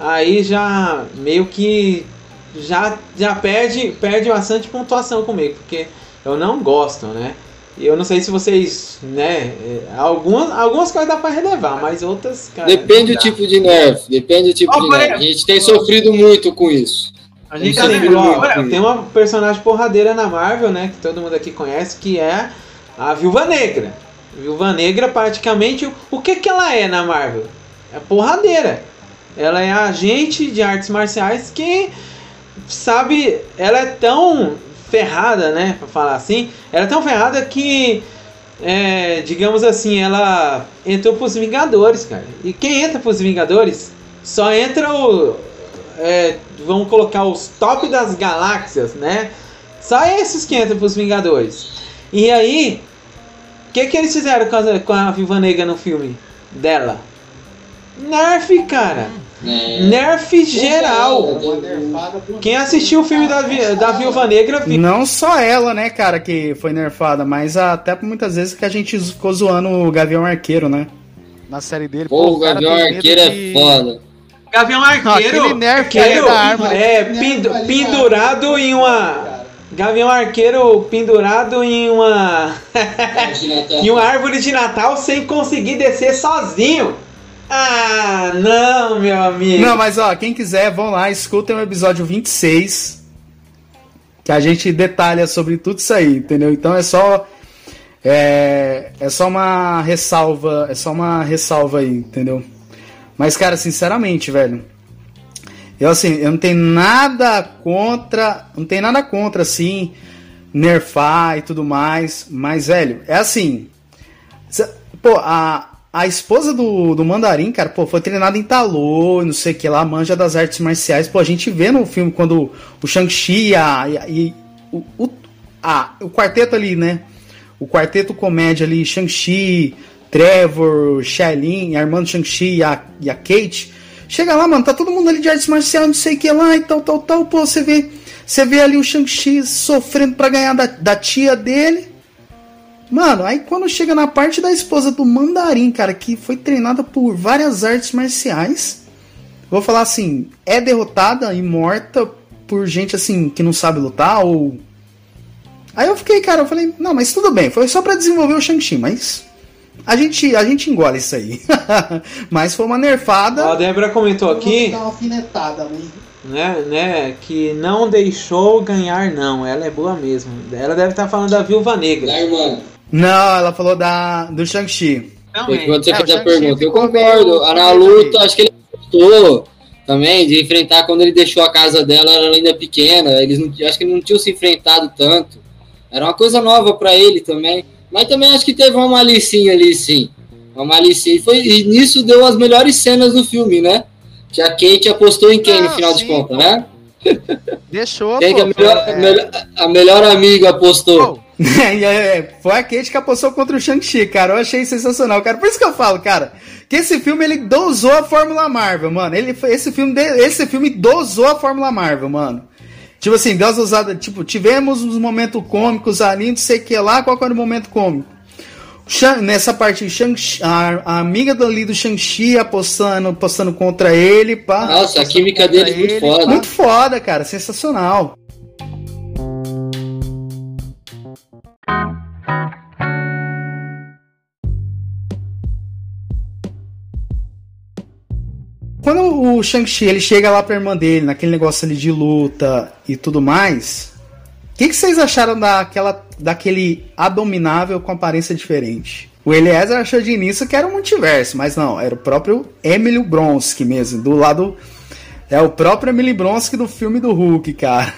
aí já meio que já, já perde, perde bastante pontuação comigo, porque eu não gosto, né? E eu não sei se vocês, né? É, algumas, algumas coisas dá pra relevar, mas outras. Cara, depende do tipo de nerf. Depende do tipo oh, de nerf. A gente tem sofrido muito com isso. A gente tem, ó, tem uma personagem porradeira na Marvel, né? Que todo mundo aqui conhece, que é a Viúva Negra. Viúva Negra, praticamente, o que, que ela é na Marvel? É porradeira. Ela é agente de artes marciais que sabe, ela é tão ferrada, né? Pra falar assim. Ela é tão ferrada que, é, digamos assim, ela entrou pros Vingadores, cara. E quem entra pros Vingadores só entra o. É, vamos colocar os top das galáxias, né? Só esses que entram pros Vingadores. E aí, o que, que eles fizeram com a, com a Viva Negra no filme dela? Nerf, cara. É. Nerf geral. Quem assistiu o filme da, da Viúva Negra viu. Não só ela, né, cara, que foi nerfada, mas até muitas vezes que a gente ficou zoando o Gavião Arqueiro, né? Na série dele. Pô, o Gavião Arqueiro é foda. Gavião Arqueiro. nerf arqueiro, da arma. É, pindu, pendurado em uma. Gavião Arqueiro pendurado em uma. em uma árvore de Natal sem conseguir descer sozinho. Ah, não, meu amigo. Não, mas ó, quem quiser, vão lá, escutem o episódio 26. Que a gente detalha sobre tudo isso aí, entendeu? Então é só. É, é só uma ressalva. É só uma ressalva aí, entendeu? Mas, cara, sinceramente, velho. Eu assim, eu não tenho nada contra. Não tem nada contra, assim, nerfar e tudo mais. Mas, velho, é assim. Pô, a, a esposa do, do Mandarim, cara, pô, foi treinada em Talô, não sei o que lá, manja das artes marciais. Pô, a gente vê no filme quando o Shang-Chi e, o, o, a, o quarteto ali, né? O quarteto comédia ali, Shang-Chi, Trevor, Shailin, a irmã do Shang-Chi e a, e a Kate. Chega lá, mano, tá todo mundo ali de artes marciais, não sei o que lá e tal, tal, tal. Pô, você vê, você vê ali o Shang-Chi sofrendo para ganhar da, da tia dele. Mano, aí quando chega na parte da esposa do Mandarim, cara, que foi treinada por várias artes marciais, vou falar assim, é derrotada e morta por gente assim que não sabe lutar ou. Aí eu fiquei, cara, eu falei, não, mas tudo bem, foi só para desenvolver o Shang-Chi, mas a gente, a gente engole isso aí. mas foi uma nerfada. A Débora comentou aqui. Uma alfinetada, né, né, que não deixou ganhar, não. Ela é boa mesmo. Ela deve estar falando da Viúva Negra. Da irmã. Não, ela falou da, do Shang-Chi. Quando você é, fez a pergunta, eu concordo. Na luta, acho que ele gostou também de enfrentar quando ele deixou a casa dela, ela ainda pequena. Eles não, acho que não tinham se enfrentado tanto. Era uma coisa nova para ele também. Mas também acho que teve uma malicinha ali, sim. Uma malicinha. E, foi, e nisso deu as melhores cenas do filme, né? Que a Kate apostou em quem, no final sim, de contas, né? Deixou, quem pô, que a melhor, é... melhor, a melhor amiga apostou? foi a Kate que apostou contra o Shang-Chi, cara. Eu achei sensacional, cara. Por isso que eu falo, cara, que esse filme ele dosou a Fórmula Marvel, mano. Ele, esse, filme, esse filme dosou a Fórmula Marvel, mano. Tipo assim, Deus usada, tipo, tivemos uns momentos cômicos ali, não sei o que lá, qual era o momento cômico? nessa parte, a, a, amiga ali do Shang-Chi apostando, apostando contra ele. Pá, Nossa, a química dele é muito foda. Muito foda, cara, sensacional. Quando o Shang-Chi ele chega lá pra irmã dele, naquele negócio ali de luta e tudo mais, o que, que, vocês acharam daquela, daquele abominável com aparência diferente? O Eliezer achou de início que era um multiverso, mas não, era o próprio Emily Bronski mesmo, do lado. É o próprio Emily Bronski do filme do Hulk, cara.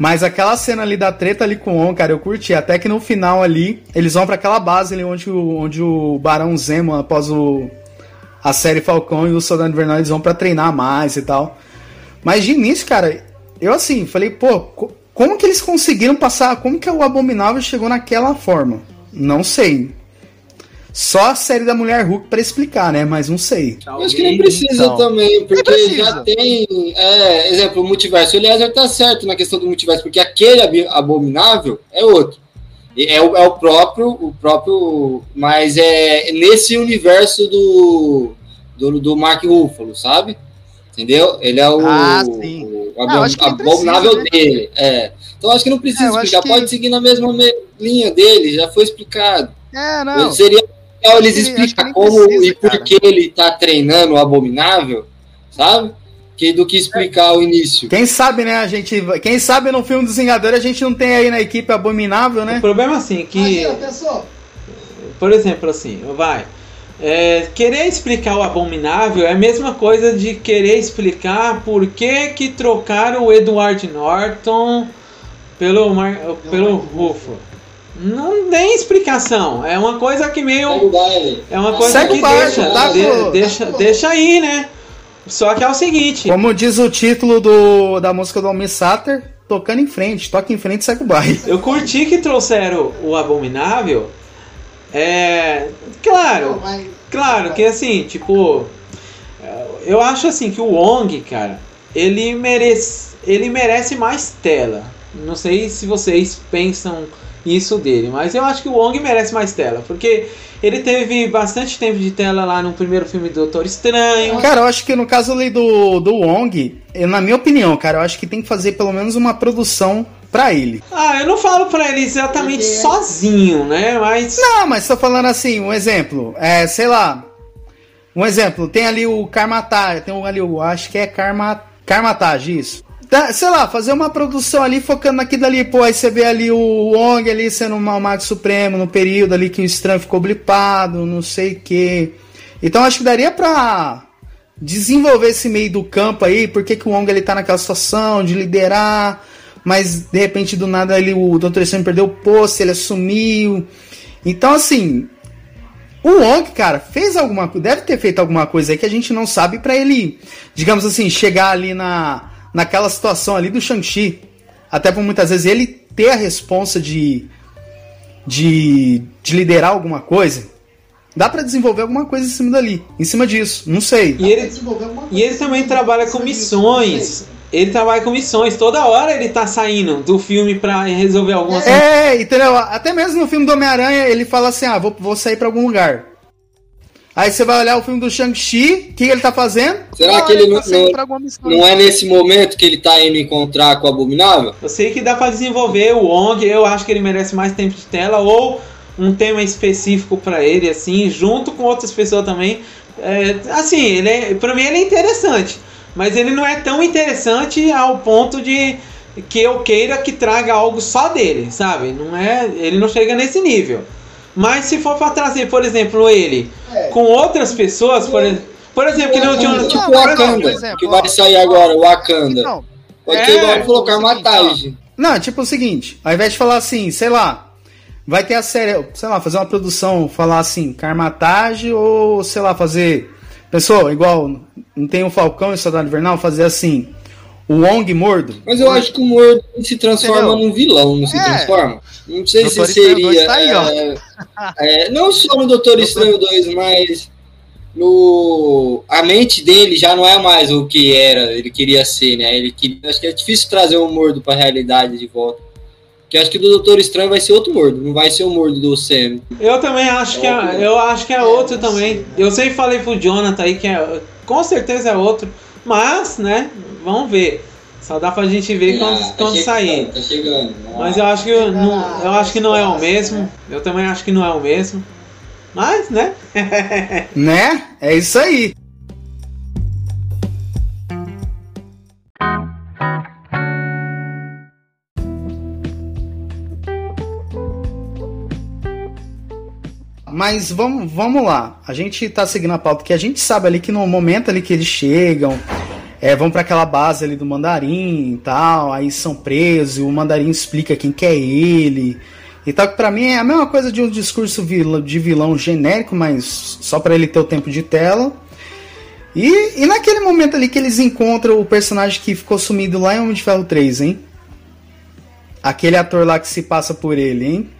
Mas aquela cena ali da treta ali com o On, cara, eu curti. Até que no final ali, eles vão para aquela base ali onde o, onde o Barão Zemo, após o, a série Falcão e o Soldado Invernal, eles vão para treinar mais e tal. Mas de início, cara, eu assim, falei, pô, como que eles conseguiram passar? Como que o Abominável chegou naquela forma? Não sei. Só a série da Mulher Hulk para explicar, né? Mas não sei. Eu acho que nem precisa então. também, porque precisa. já tem. É, exemplo, o multiverso. Aliás, já tá certo na questão do multiverso, porque aquele abominável é outro. É o, é o próprio, o próprio. Mas é nesse universo do, do, do Mark Ruffalo, sabe? Entendeu? Ele é o, ah, o, o ah, abominável precisa, né? dele. É. Então acho que não precisa é, explicar, que... pode seguir na mesma linha dele, já foi explicado. É, não. Seria legal eles explicar como precisa, e por que ele tá treinando o abominável, sabe? Que, do que explicar o início. Quem sabe, né, a gente. Quem sabe no filme dos Vingadores a gente não tem aí na equipe abominável, né? O problema assim, que. Por exemplo, assim, vai. É, querer explicar o abominável é a mesma coisa de querer explicar por que, que trocaram o Edward Norton pelo, Mar, pelo Rufo. Não tem explicação. É uma coisa que meio. É uma coisa Segue que baixo, deixa, tá de, deixa, deixa aí, né? Só que é o seguinte. Como diz o título do, da música do Almir Sater, tocando em frente, toca em frente segue o baile. Eu curti que trouxeram o Abominável é. Claro, claro que assim, tipo. Eu acho assim que o Wong, cara, ele merece, ele merece mais tela. Não sei se vocês pensam isso dele, mas eu acho que o Wong merece mais tela, porque ele teve bastante tempo de tela lá no primeiro filme do Doutor Estranho. Cara, eu acho que no caso ali do, do Wong, na minha opinião, cara, eu acho que tem que fazer pelo menos uma produção pra ele. Ah, eu não falo pra ele exatamente Porque... sozinho, né? Mas. Não, mas tô falando assim, um exemplo. É, sei lá. Um exemplo, tem ali o Karmatage, tem ali o. Acho que é Karma, Karmatage, isso. Tá, sei lá, fazer uma produção ali focando naquilo ali, pô, aí você vê ali o Wong ali sendo um Mago Supremo no período ali que o Estranho ficou blipado, não sei o que. Então acho que daria pra desenvolver esse meio do campo aí, porque que o Wong ele tá naquela situação de liderar, mas de repente do nada ele, o Dr. Estranho perdeu o posto, ele assumiu. Então, assim, o Wong, cara, fez alguma deve ter feito alguma coisa aí que a gente não sabe para ele, digamos assim, chegar ali na, naquela situação ali do Shang-Chi. Até por muitas vezes ele ter a responsa de, de, de liderar alguma coisa. Dá para desenvolver alguma coisa em cima dali, em cima disso, não sei. E ele, e ele também trabalha com missões ele trabalha com missões. Toda hora ele tá saindo do filme pra resolver algumas É, entendeu? Até mesmo no filme do Homem-Aranha ele fala assim: ah, vou, vou sair pra algum lugar. Aí você vai olhar o filme do Shang-Chi, o que, ele tá fazendo? Será Ah, que ele ele não, tá não, não é nesse momento que ele tá indo encontrar com o Abominável? Eu sei que dá pra desenvolver o Wong, eu acho que ele merece mais tempo de tela ou um tema específico pra ele, assim, junto com outras pessoas também. É, assim, ele é, pra mim ele é interessante, mas ele não é tão interessante ao ponto de que eu queira que traga algo só dele, sabe? Não é, ele não chega nesse nível. Mas se for pra trazer, por exemplo, ele com outras pessoas, por, ex- por exemplo, que não tinha Não, tipo não, o Wakanda, exemplo, que vai sair agora, o Wakanda. Então, Pode É, ser igual é colocar o seguinte, Matagem. Não, tipo o seguinte, ao invés de falar assim, sei lá, vai ter a série, sei lá, fazer uma produção, falar assim, Carmatage ou, sei lá, fazer. Pessoal, igual, não tem o Falcão e o Soldado Invernal, fazer assim, o Wong mordo. Mas eu acho que o Mordo se transforma Entendeu? num vilão, não se É. transforma? Não sei Doutor se seria. 2 tá aí, ó. é, é, não só no Doutor Estranho 2, mas no. A mente dele já não é mais o que era, ele queria ser, né? Ele queria... Acho que é difícil trazer o Mordo pra realidade de volta. Porque eu acho que do Doutor Estranho vai ser outro Mordo, não vai ser o Mordo do Sam. Eu também acho que é, eu acho que é outro também. Eu sempre falei pro Jonathan aí que é, com certeza é outro, mas, né, vamos ver. Só dá pra gente ver quando, Ah, tá quando chegando, sair. Tá chegando. Mas eu acho que não, eu acho que não é o mesmo. Eu também acho que não é o mesmo. Mas, né? Né? É isso aí. Mas vamos, vamos lá. A gente tá seguindo a pauta porque a gente sabe ali que no momento ali que eles chegam, é, vão para aquela base ali do mandarim e tal, aí são presos, o mandarim explica quem que é ele. E tal, que pra mim é a mesma coisa de um discurso de vilão genérico, mas só pra ele ter o tempo de tela. E, e naquele momento ali que eles encontram o personagem que ficou sumido lá em Homem de Ferro 3, hein? Aquele ator lá que se passa por ele, hein?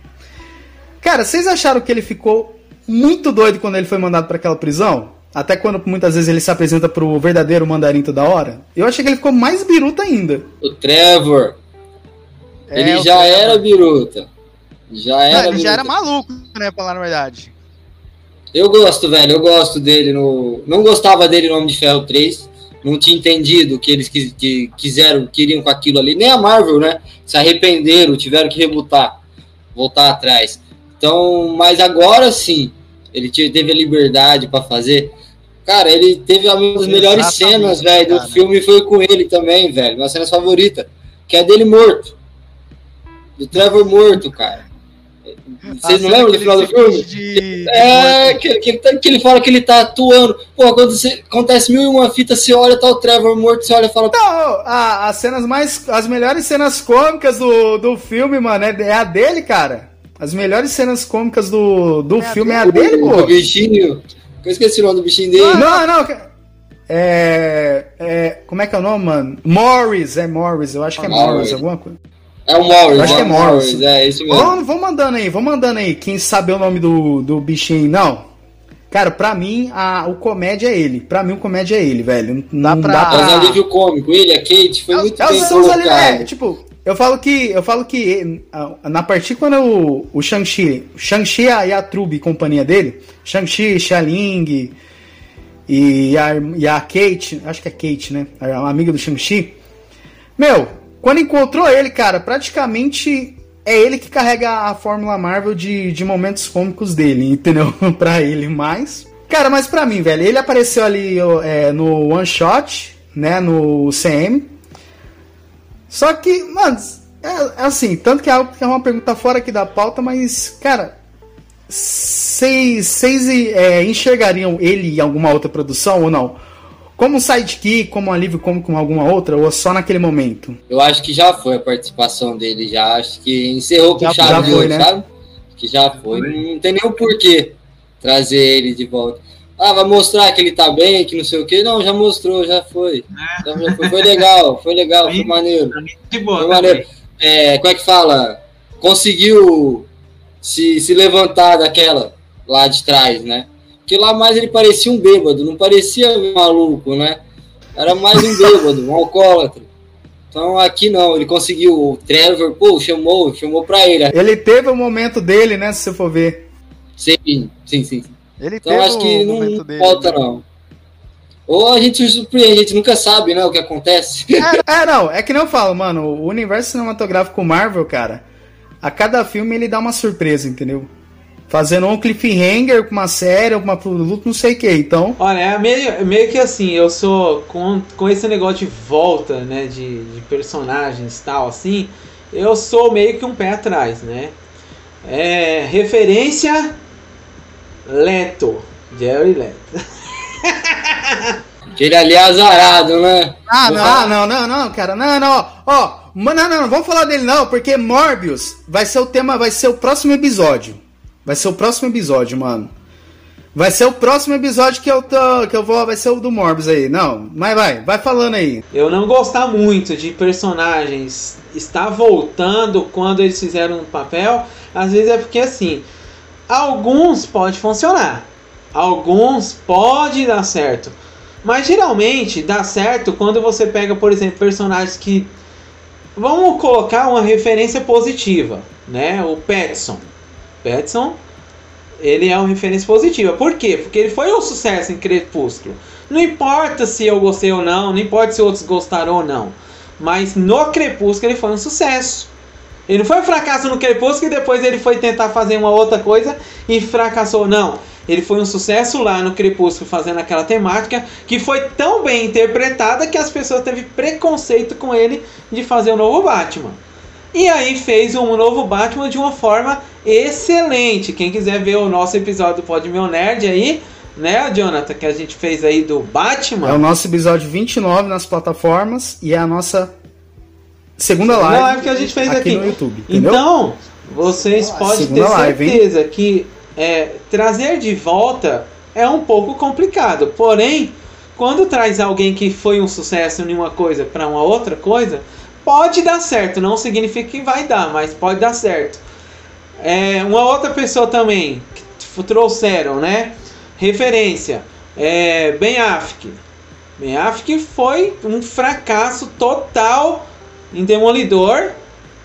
Cara, vocês acharam que ele ficou muito doido quando ele foi mandado pra aquela prisão? Até quando muitas vezes ele se apresenta pro verdadeiro mandarim toda hora? Eu achei que ele ficou mais biruta ainda. O Trevor, é, ele o já Trevor. era biruta. Já Não, era ele biruta. já era maluco, né, pra falar na verdade. Eu gosto, velho, eu gosto dele no. Não gostava dele no Homem de Ferro 3. Não tinha entendido o que eles quis- que quiseram, queriam com aquilo ali. Nem a Marvel, né? Se arrependeram, tiveram que rebutar, voltar atrás. Então, mas agora sim, ele te- teve a liberdade pra fazer. Cara, ele teve uma das melhores Exatamente, cenas, velho, do cara. filme foi com ele também, velho. Uma cena favorita, que é dele morto. Do Trevor morto, cara. Vocês A não lembram do final do filme? de- É, que, que, ele que ele fala que ele tá atuando. Pô, quando você, acontece mil e uma fita, você olha, tá o Trevor morto, você olha e fala. Não, a- as cenas mais. As melhores cenas cômicas do, do filme, mano, é, é a dele, cara. As melhores cenas cômicas do, do É a filme é a O dele, pô. bichinho. Eu esqueci o nome do bichinho dele. Não, não. É, é. Como é que é o nome, mano? Morris, é Morris, eu acho que é Morris. Morris, alguma coisa. É o Morris, Eu acho que é Morris. É isso mesmo. Vamos, vamos mandando aí, vamos mandando aí. Quem sabe o nome do, do bichinho aí, não? Cara, pra mim, a, o comédia é ele. Pra mim, o comédia é ele, velho. Não Dá dá pra- pra. Mas é alívio cômico. Ele, a Kate, foi muito É bem ali, é, colocado. tipo, eu falo que eu falo que ah, na partida quando o, o Shang-Chi, Shang-Chi e a Truby e companhia dele, Shang-Chi, e a, e a Kate, acho que é Kate, né? A amiga do Shang-Chi. Meu, quando encontrou ele, cara, praticamente é ele que carrega a fórmula Marvel de, de momentos cômicos dele, entendeu? pra ele, mas. Cara, mas pra mim, velho, ele apareceu ali é, no One Shot, né? No CM. Só que, mano, é, é assim, tanto que é que é uma pergunta fora aqui da pauta, mas, cara, vocês é, enxergariam ele em alguma outra produção ou não? Como um sidekick, como um alívio cômico com alguma outra, ou só naquele momento? Eu acho que já foi a participação dele, já. Acho que encerrou com Já- chave já de foi, ouro, né? sabe? Que já foi. Não tem nem o porquê trazer ele de volta. Ah, vai mostrar que ele tá bem, que não sei o quê. Não, já mostrou, já foi. Já- já foi. Foi legal, foi legal, foi maneiro. De boa. Foi maneiro. É, como é que fala? Conseguiu se, se levantar daquela lá de trás, né? Porque lá mais ele parecia um bêbado, não parecia um maluco, né? Era mais um bêbado, um alcoólatra. Então aqui não, ele conseguiu. O Trevor, pô, chamou, chamou pra ele. Ele teve o momento dele, né? Se você for ver. Sim, sim, sim. sim. Ele Então acho que o não dele. falta, né? não. Ou a gente se surpreende, a gente nunca sabe, né, o que acontece. É, não, é que nem eu falo, mano, o universo cinematográfico Marvel, cara, a cada filme ele dá uma surpresa, entendeu? Fazendo um cliffhanger com uma série, ou com uma produto, não sei o que. Então, Olha, é meio, é meio que assim, eu sou com, com esse negócio de volta, né, de, de personagens e tal, assim, eu sou meio que um pé atrás, né? É, referência Leto, Jerry Leto. Aquele ali é azarado, né? Ah, não. ah, não, não, não, cara, não, não, ó, ó, mano, não, não, não, vamos falar dele não, porque Morbius vai ser o tema, vai ser o próximo episódio. Vai ser o próximo episódio, mano. Vai ser o próximo episódio que eu tô, que eu vou, vai ser o do Morbius aí. Não, mas vai, vai falando aí. Eu não gostar muito de personagens estar voltando quando eles fizeram um papel, às vezes é porque assim, alguns pode funcionar, alguns pode dar certo, mas geralmente dá certo quando você pega, por exemplo, personagens que vamos colocar uma referência positiva, né? O Petson, Petson, ele é uma referência positiva. Por quê? Porque ele foi um sucesso em Crepúsculo. Não importa se eu gostei ou não, não importa se outros gostaram ou não. Mas no Crepúsculo ele foi um sucesso. Ele não foi um fracasso no Crepúsculo e depois ele foi tentar fazer uma outra coisa e fracassou. Não. Ele foi um sucesso lá no Crepúsculo fazendo aquela temática que foi tão bem interpretada que as pessoas teve preconceito com ele de fazer o novo Batman. E aí fez um novo Batman de uma forma excelente. Quem quiser ver o nosso episódio do Pod Meu Nerd aí, né, Jonathan, que a gente fez aí do Batman. É o nosso episódio 29 nas plataformas e é a nossa segunda Segunda live, live que a gente fez aqui. no YouTube, entendeu? Então, vocês podem ter Segunda live, hein? certeza que é, trazer de volta é um pouco complicado. Porém, quando traz alguém que foi um sucesso em uma coisa para uma outra coisa, pode dar certo. Não significa que vai dar, mas pode dar certo. É, uma outra pessoa também que trouxeram, né? Referência. É, ben Affleck. Ben Affleck foi um fracasso total em Demolidor,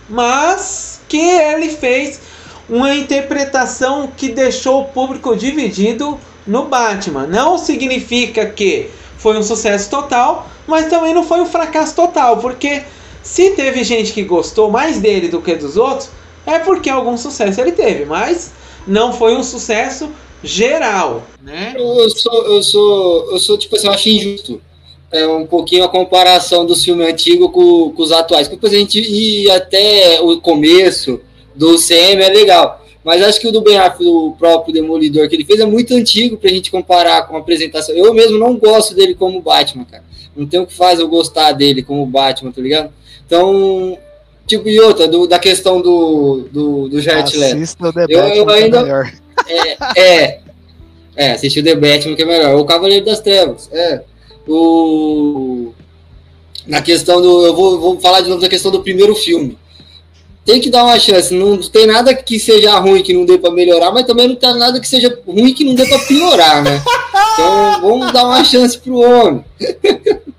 mas que ele fez uma interpretação que deixou o público dividido no Batman. Não significa que foi um sucesso total, mas também não foi um fracasso total, porque se teve gente que gostou mais dele do que dos outros, é porque algum sucesso ele teve, mas não foi um sucesso geral, né? Eu sou, eu sou, eu sou tipo assim, eu acho injusto. É um pouquinho a comparação do filme antigo com, com os atuais. Porque depois a gente ir até o começo do CM é legal. Mas acho que o do Ben Affleck, o próprio Demolidor que ele fez, é muito antigo pra gente comparar com a apresentação. Eu mesmo não gosto dele como Batman, cara. Não tem o que faz eu gostar dele como Batman, tá ligado? Então, tipo, e outra, do, da questão do, do, do Jared Leto. Assista o The Eu- Batman, eu que é ainda- melhor. É. É, assistir o The Batman que é melhor. O Cavaleiro das Trevas. É. O. Na questão do. Eu vou, vou falar de novo da questão do primeiro filme. Tem que dar uma chance. Não tem nada que seja ruim que não dê pra melhorar, mas também não tem nada que seja ruim que não dê pra piorar, né? Então vamos dar uma chance pro homem.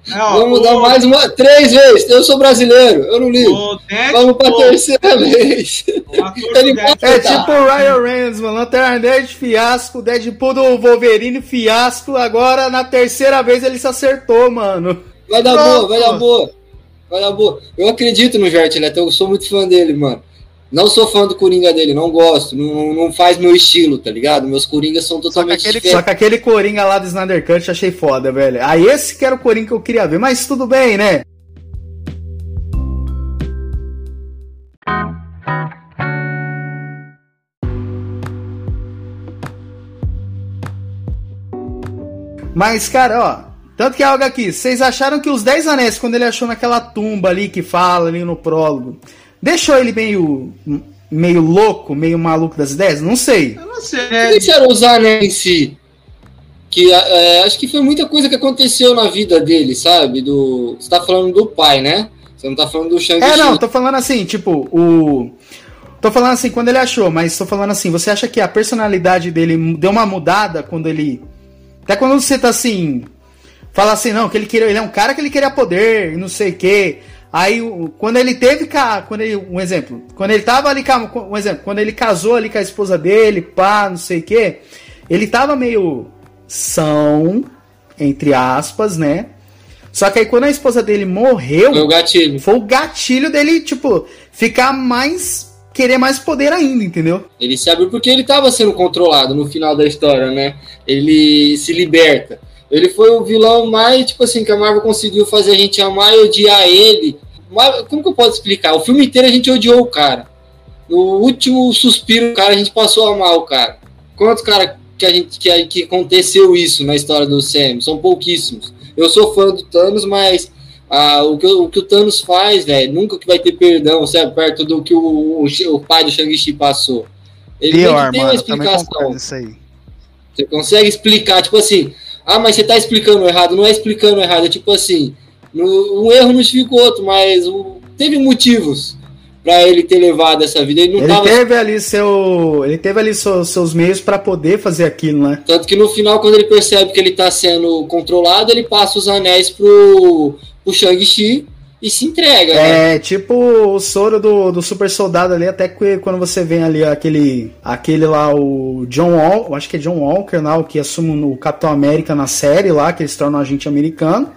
Vamos dar mais uma. Três vezes. Eu sou brasileiro, eu não ligo. O Vamos pra Deadpool, terceira vez. o Ele Deadpool- É tipo o Ryan Reynolds, mano. Lanterna Nerd fiasco, Deadpool do Wolverine fiasco. Agora, na terceira vez, ele se acertou, mano. Vai dar Pronto. boa, vai dar boa. Boa. Eu acredito no Jared Leto, eu sou muito fã dele, mano. Não sou fã do Coringa dele, não gosto. Não, não faz meu estilo, tá ligado? Meus Coringas são totalmente aquele- Só diferentes. que aquele Coringa lá do Snyder Cut achei foda, velho. Aí esse que era o Coringa que eu queria ver, mas tudo bem, né? Mas, cara, ó. Tanto que é algo aqui. Vocês acharam que os Dez Anéis, quando ele achou naquela tumba ali que fala ali no prólogo, deixou ele meio. meio louco, meio maluco das ideias? Não sei. Eu não sei. Por que que era usar né, em si? Que é, acho que foi muita coisa que aconteceu na vida dele, sabe? Do, você tá falando do pai, né? Você não tá falando do Shang-Chi. É, não, tô falando assim, tipo, o. Tô falando assim, quando ele achou, mas tô falando assim, você acha que a personalidade dele deu uma mudada quando ele. Até quando você tá assim. Fala assim, não, que ele queria. Ele é um cara que ele queria poder e não sei o quê. Aí, quando ele teve. Quando ele, um exemplo. Quando ele tava ali. Um exemplo. Quando ele casou ali com a esposa dele, pá, não sei o quê. ele tava meio são, entre aspas, né? Só que aí quando a esposa dele morreu, Foi o gatilho. foi o gatilho dele, tipo, ficar mais. querer mais poder ainda, entendeu? Ele se abriu porque ele estava sendo controlado no final da história, né? Ele se liberta. Ele foi o vilão mais, tipo assim, que a Marvel conseguiu fazer a gente amar e odiar ele. Mas, como que eu posso explicar? O filme inteiro a gente odiou o cara. No último suspiro, cara, a gente passou a amar o cara. Quantos cara que a gente que, que aconteceu isso na história do Sam? São pouquíssimos. Eu sou fã do Thanos, mas ah, o, que, o que o Thanos faz, velho, nunca que vai ter perdão, sabe? Perto do que o, o, o pai do Shang-Chi passou. Ele Pior, tem que ter mano, uma explicação. Você consegue explicar, tipo assim, ah, mas você tá explicando errado, não é explicando errado, é tipo assim, no, um erro não justifica o outro, mas o- teve motivos pra ele ter levado essa vida. Ele não Ele tava. teve ali seu. Ele teve ali seu- seus meios pra poder fazer aquilo, né? Tanto que no final, quando ele percebe que ele tá sendo controlado, ele passa os anéis pro, pro Shang-Chi e se entrega, né? É tipo o soro do, do super soldado ali, até que quando você vê ali aquele. aquele lá, o John Walker, acho que é John Walker lá, o que assume o Capitão América na série lá, que ele se torna um agente americano.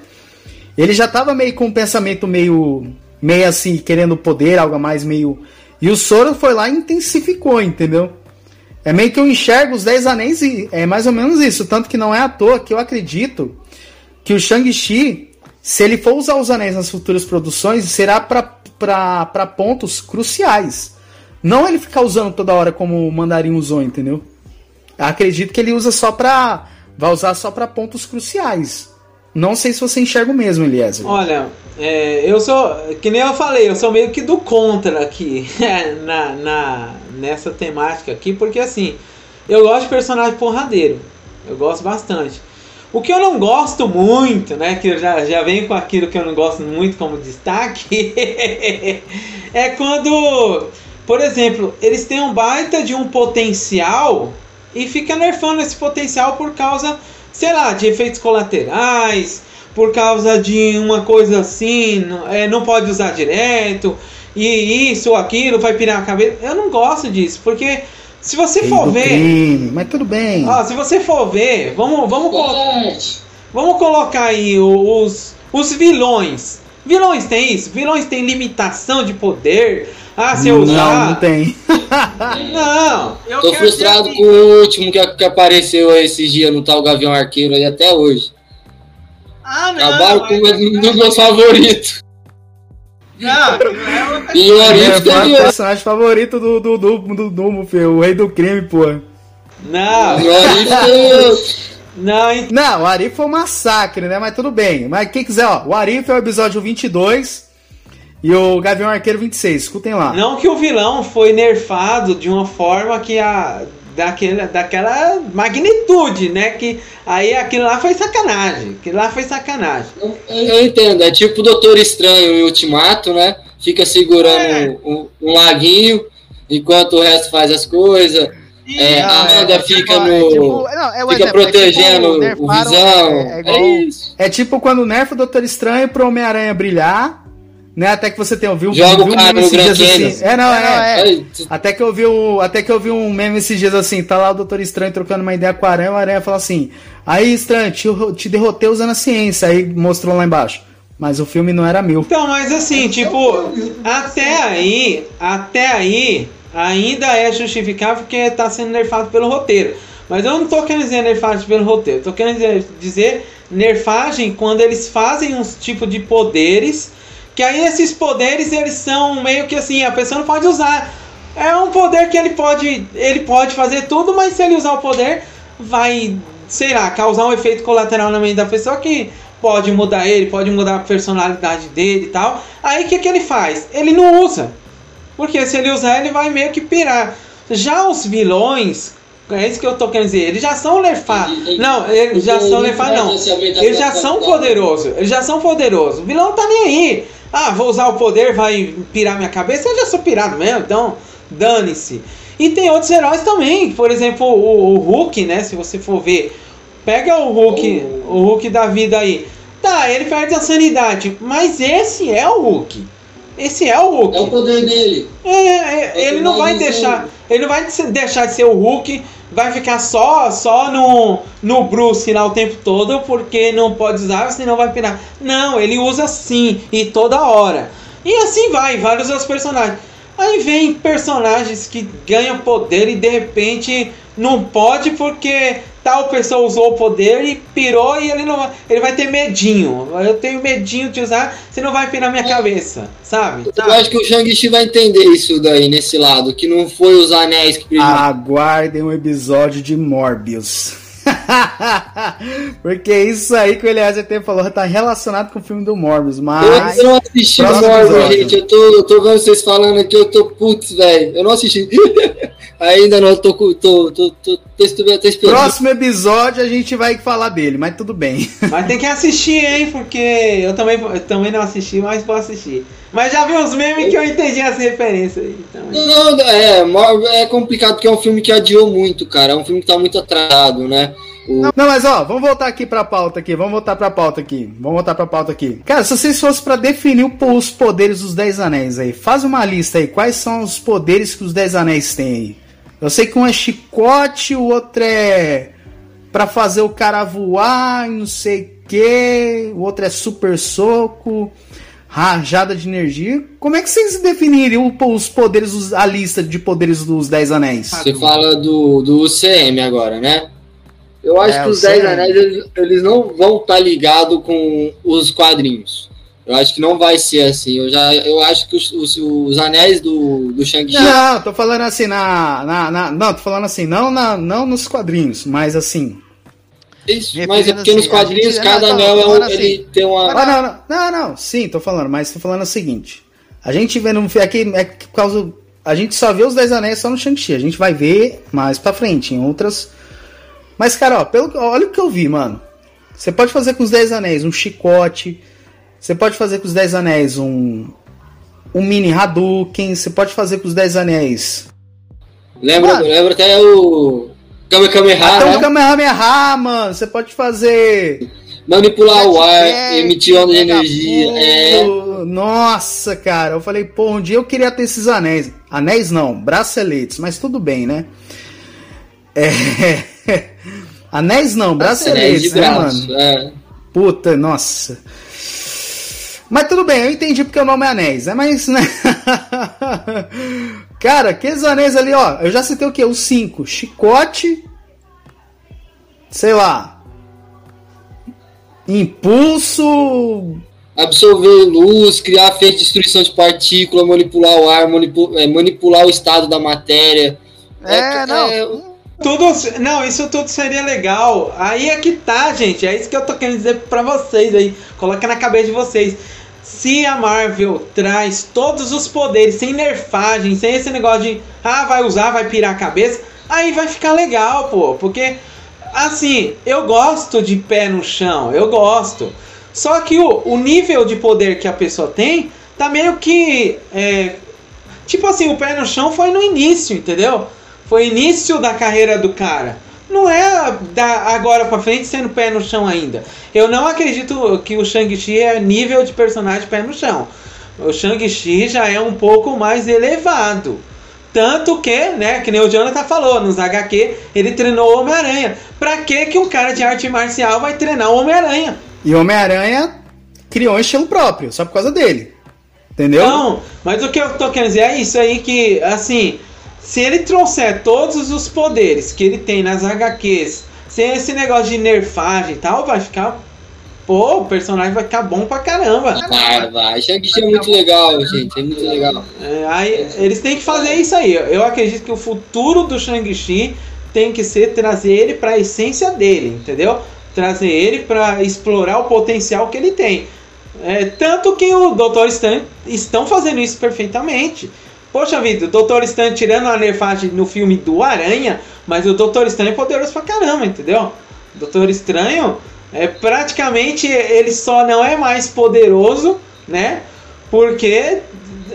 Ele já tava meio com um pensamento meio. meio assim, querendo poder, algo mais meio. E o Soro foi lá e intensificou, entendeu? É meio que eu enxergo os Dez Anéis e é mais ou menos isso. Tanto que não é à toa que eu acredito que o Shang-Chi, se ele for usar os anéis nas futuras produções, será para pontos cruciais. Não ele ficar usando toda hora como o Mandarim usou, entendeu? Acredito que ele usa só pra. Vai usar só pra pontos cruciais. Não sei se você enxerga o mesmo, Eliezer. Olha, é, eu sou, que nem eu falei, eu sou meio que do contra aqui na, na, nessa temática aqui, porque assim, eu gosto de personagem porradeiro, eu gosto bastante. O que eu não gosto muito, né, que eu já, já venho com aquilo que eu não gosto muito como destaque, é quando, por exemplo, eles têm um baita de um potencial e fica nerfando esse potencial por causa, sei lá, de efeitos colaterais, por causa de uma coisa assim, é, não pode usar direto, e isso ou aquilo vai pirar a cabeça. Eu não gosto disso, porque se você Rei for ver. crime, mas tudo bem. Ó, se você for ver, vamos, vamos, colo- vamos colocar aí o- os, os vilões. Vilões tem isso? Vilões tem limitação de poder. Ah, se eu não, usar. não tem. Não, eu Tô quero frustrado com o último que, que apareceu esses dias no tal Gavião Arqueiro aí até hoje. Ah, não. Acabaram com um dos meus favoritos. Não, é outra- E o É, Arif foi o teve. personagem favorito do do, do, do, do, filho, o rei do crime, pô. Não, E o Arif teve. não, ent- Não, o Arif foi um massacre, né? Mas tudo bem. Mas quem quiser, ó, o Arif é o episódio 22 e o Gavião Arqueiro 26. Escutem lá. não que o vilão foi nerfado de uma forma que a daquela, daquela magnitude, né? Que aí aquilo lá foi sacanagem. Aquilo lá foi sacanagem. Eu, eu entendo, é tipo o Doutor Estranho em Ultimato, né? Fica segurando É. um, um laguinho enquanto o resto faz as coisas. É, Não, a Amanda é fica tipo- no- é tipo- não, é o Fica exemplo, é tipo, protegendo o nerfaram, Visão. É, é igual, É isso. É tipo quando nerfa o Doutor Estranho pro Homem-Aranha brilhar, né? Até que você tem ouvido Joga o um cara meme esses dias Canyon. assim. É, não, É, não, é. é. Aí, Até que eu vi um, até que eu vi um meme esses dias assim, tá lá o Doutor Estranho trocando uma ideia com a Aranha, o Aranha fala assim: "Aí, Estranho, te, te derrotei usando a ciência". Aí mostrou lá embaixo. Mas o filme não era meu. Então, mas assim, tipo, até aí, até aí, ainda é justificável porque tá sendo nerfado pelo roteiro. Mas eu não tô querendo dizer nerfagem pelo roteiro, eu tô querendo dizer, dizer nerfagem quando eles fazem uns tipo de poderes, que aí esses poderes eles são meio que assim, a pessoa não pode usar. É um poder que ele pode, ele pode fazer tudo, mas se ele usar o poder, vai, sei lá, causar um efeito colateral na mente da pessoa que pode mudar ele, pode mudar a personalidade dele e tal. Aí o que, que ele faz? Ele não usa. Porque se ele usar, ele vai meio que pirar. Já os vilões, é isso que eu tô querendo dizer, eles já são nerfados. Não, eles já são nerfados, não. Eles já são poderosos. Eles já são poderosos. O vilão não tá nem aí. Ah, vou usar o poder, vai pirar minha cabeça. Eu já sou pirado mesmo, então dane-se. E tem outros heróis também. Por exemplo, o, o Hulk, né? Se você for ver. Pega o Hulk, o Hulk da vida aí. Tá, ele perde a sanidade. Mas esse é o Hulk. Esse é o Hulk. É o poder dele. É, é, ele não vai deixar. Ele não vai deixar de ser o Hulk vai ficar só só no, no Bruce lá o tempo todo porque não pode usar, senão vai pirar. Não, ele usa sim e toda hora. E assim vai, vários outros personagens. Aí vem personagens que ganham poder e de repente não pode porque tal pessoa usou o poder e pirou e ele não ele vai ter medinho. Eu tenho medinho de usar, você não vai pirar minha cabeça, sabe? Eu acho que o Shang-Chi vai entender isso daí nesse lado, que não foi os anéis que Aguardem um episódio de Morbius. Porque isso aí que o Eliezer até falou tá relacionado com o filme do Morbius, mas. Eu não assisti o Morbius, gente. Eu tô, eu tô vendo vocês falando aqui, eu tô putz, velho. Eu não assisti. Ainda não, tô, tô, tô, tô, tô, tô esperando. Próximo episódio a gente vai falar dele, mas tudo bem. Mas tem que assistir, hein? Porque eu também, eu também não assisti, mas vou assistir. Mas já vi uns memes que eu entendi as referências aí. Também. Não, é, é complicado porque é um filme que adiou muito, cara. É um filme que tá muito atrasado, né? Não, não, mas ó, vamos voltar aqui pra pauta aqui, vamos voltar pra pauta aqui, vamos voltar pra pauta aqui. Cara, se vocês fossem para definir os poderes dos Dez Anéis aí, faz uma lista aí, quais são os poderes que os Dez Anéis têm aí? Eu sei que um é chicote, o outro é para fazer o cara voar, não sei o que, o outro é super soco, rajada de energia. Como é que vocês definiriam os poderes, a lista de poderes dos Dez Anéis? Você fala do, do UCM agora, né? Eu acho é, que os Dez Anéis eles, eles, não vão estar tá ligados com os quadrinhos. Eu acho que não vai ser assim. Eu já, eu acho que os, os, os anéis do, do Shang-Chi. Não, tô falando assim na, na, na, não, tô falando assim não na, não nos quadrinhos, mas assim. Isso, mas é porque assim, nos quadrinhos gente, cada anel é um, assim, ele tem uma. Ah, não, não, não, não, sim, tô falando, mas tô falando o seguinte. A gente vê no aqui é por causa a gente só vê os Dez Anéis só no Shang-Chi. A gente vai ver mais pra frente em outras mas, cara, ó, pelo, olha o que eu vi, mano. Você pode fazer com os Dez Anéis um chicote. Você pode fazer com os Dez Anéis um. Um mini Hadouken. Você pode fazer com os Dez Anéis. Lembra, mano, lembra até o. Kamehameha. Até o né? Kamehameha, mano. Você pode fazer. Manipular o ar, emitir onda de energia. É. Nossa, cara. Eu falei, pô, um dia eu queria ter esses anéis. Anéis não, braceletes, mas tudo bem, né? É. Anéis não, braceletes, né, braço, mano? É. Puta, nossa. Mas tudo bem, eu entendi porque o nome é Anéis, né? Mas, né? Cara, aqueles anéis ali, ó. Eu já citei o quê? Os cinco. Chicote. Sei lá. Impulso. Absorver luz, criar feito de destruição de partícula, manipular o ar, manipular, é, manipular o estado da matéria. É, é não. É, tudo, não, isso tudo seria legal. Aí é que tá, gente. É isso que eu tô querendo dizer pra vocês aí. Coloca na cabeça de vocês. Se a Marvel traz todos os poderes sem nerfagem, sem esse negócio de ah, vai usar, vai pirar a cabeça, aí vai ficar legal, pô. Porque assim, eu gosto de pé no chão, eu gosto. Só que o, o nível de poder que a pessoa tem tá meio que. É, tipo assim, o pé no chão foi no início, entendeu? Foi início da carreira do cara. Não é da agora para frente sendo pé no chão ainda. Eu não acredito que o Shang-Chi é nível de personagem pé no chão. O Shang-Chi já é um pouco mais elevado. Tanto que, né, que nem o Jonathan falou, nos HQ, ele treinou o Homem-Aranha. Pra que que um cara de arte marcial vai treinar o Homem-Aranha? E o Homem-Aranha criou um estilo próprio, só por causa dele. Entendeu? Não, mas o que eu tô querendo dizer é isso aí que, assim, se ele trouxer todos os poderes que ele tem nas HQs, sem esse negócio de nerfagem e tal, vai ficar. Pô, o personagem vai ficar bom pra caramba. Vai, vai. Shang-Chi é muito legal, gente. É muito legal. É, aí, eles têm que fazer isso aí. Eu acredito que o futuro do Shang-Chi tem que ser trazer ele pra essência dele, entendeu? Trazer ele para explorar o potencial que ele tem. É, tanto que o Dr. Stan estão fazendo isso perfeitamente. Poxa vida, o Doutor Estranho tirando a nerfagem no filme do Aranha, mas o Doutor Estranho é poderoso pra caramba, entendeu? O Doutor Estranho é praticamente ele só não é mais poderoso, né? Porque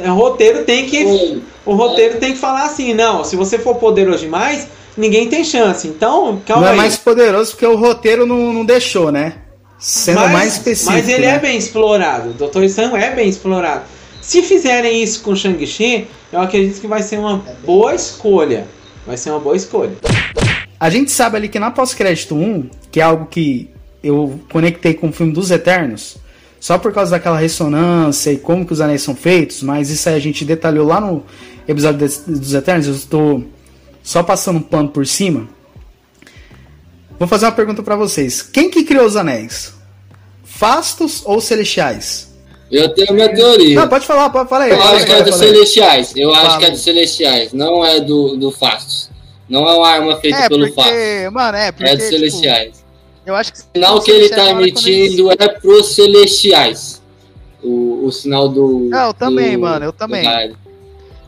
o roteiro tem que o roteiro tem que falar assim, não, se você for poderoso demais, ninguém tem chance. Então, calma Não é aí. é mais poderoso porque o roteiro não, não deixou, né? Sendo mas, mais específico. Mas ele né? é bem explorado. O Doutor Estranho é bem explorado. Se fizerem isso com Shang-Chi, eu acredito que vai ser uma boa escolha. Vai ser uma boa escolha. A gente sabe ali que na pós-crédito 1, que é algo que eu conectei com o filme dos Eternos, só por causa daquela ressonância e como que os anéis são feitos, mas isso aí a gente detalhou lá no episódio dos Eternos, eu estou só passando um pano por cima. Vou fazer uma pergunta para vocês. Quem que criou os anéis? Fastos ou celestiais? Eu tenho a minha teoria. Não, pode falar, pode falar aí. Eu acho que é dos celestiais. Eu Fala. acho que é dos celestiais. Não é do, do Fastos. Não é uma arma feita É, pelo porque, Fastos. mano, é, porque, É dos tipo, celestiais. eu acho que... O sinal que ele tá emitindo é pros celestiais. O, o sinal do. Não, eu também, do- mano, eu também.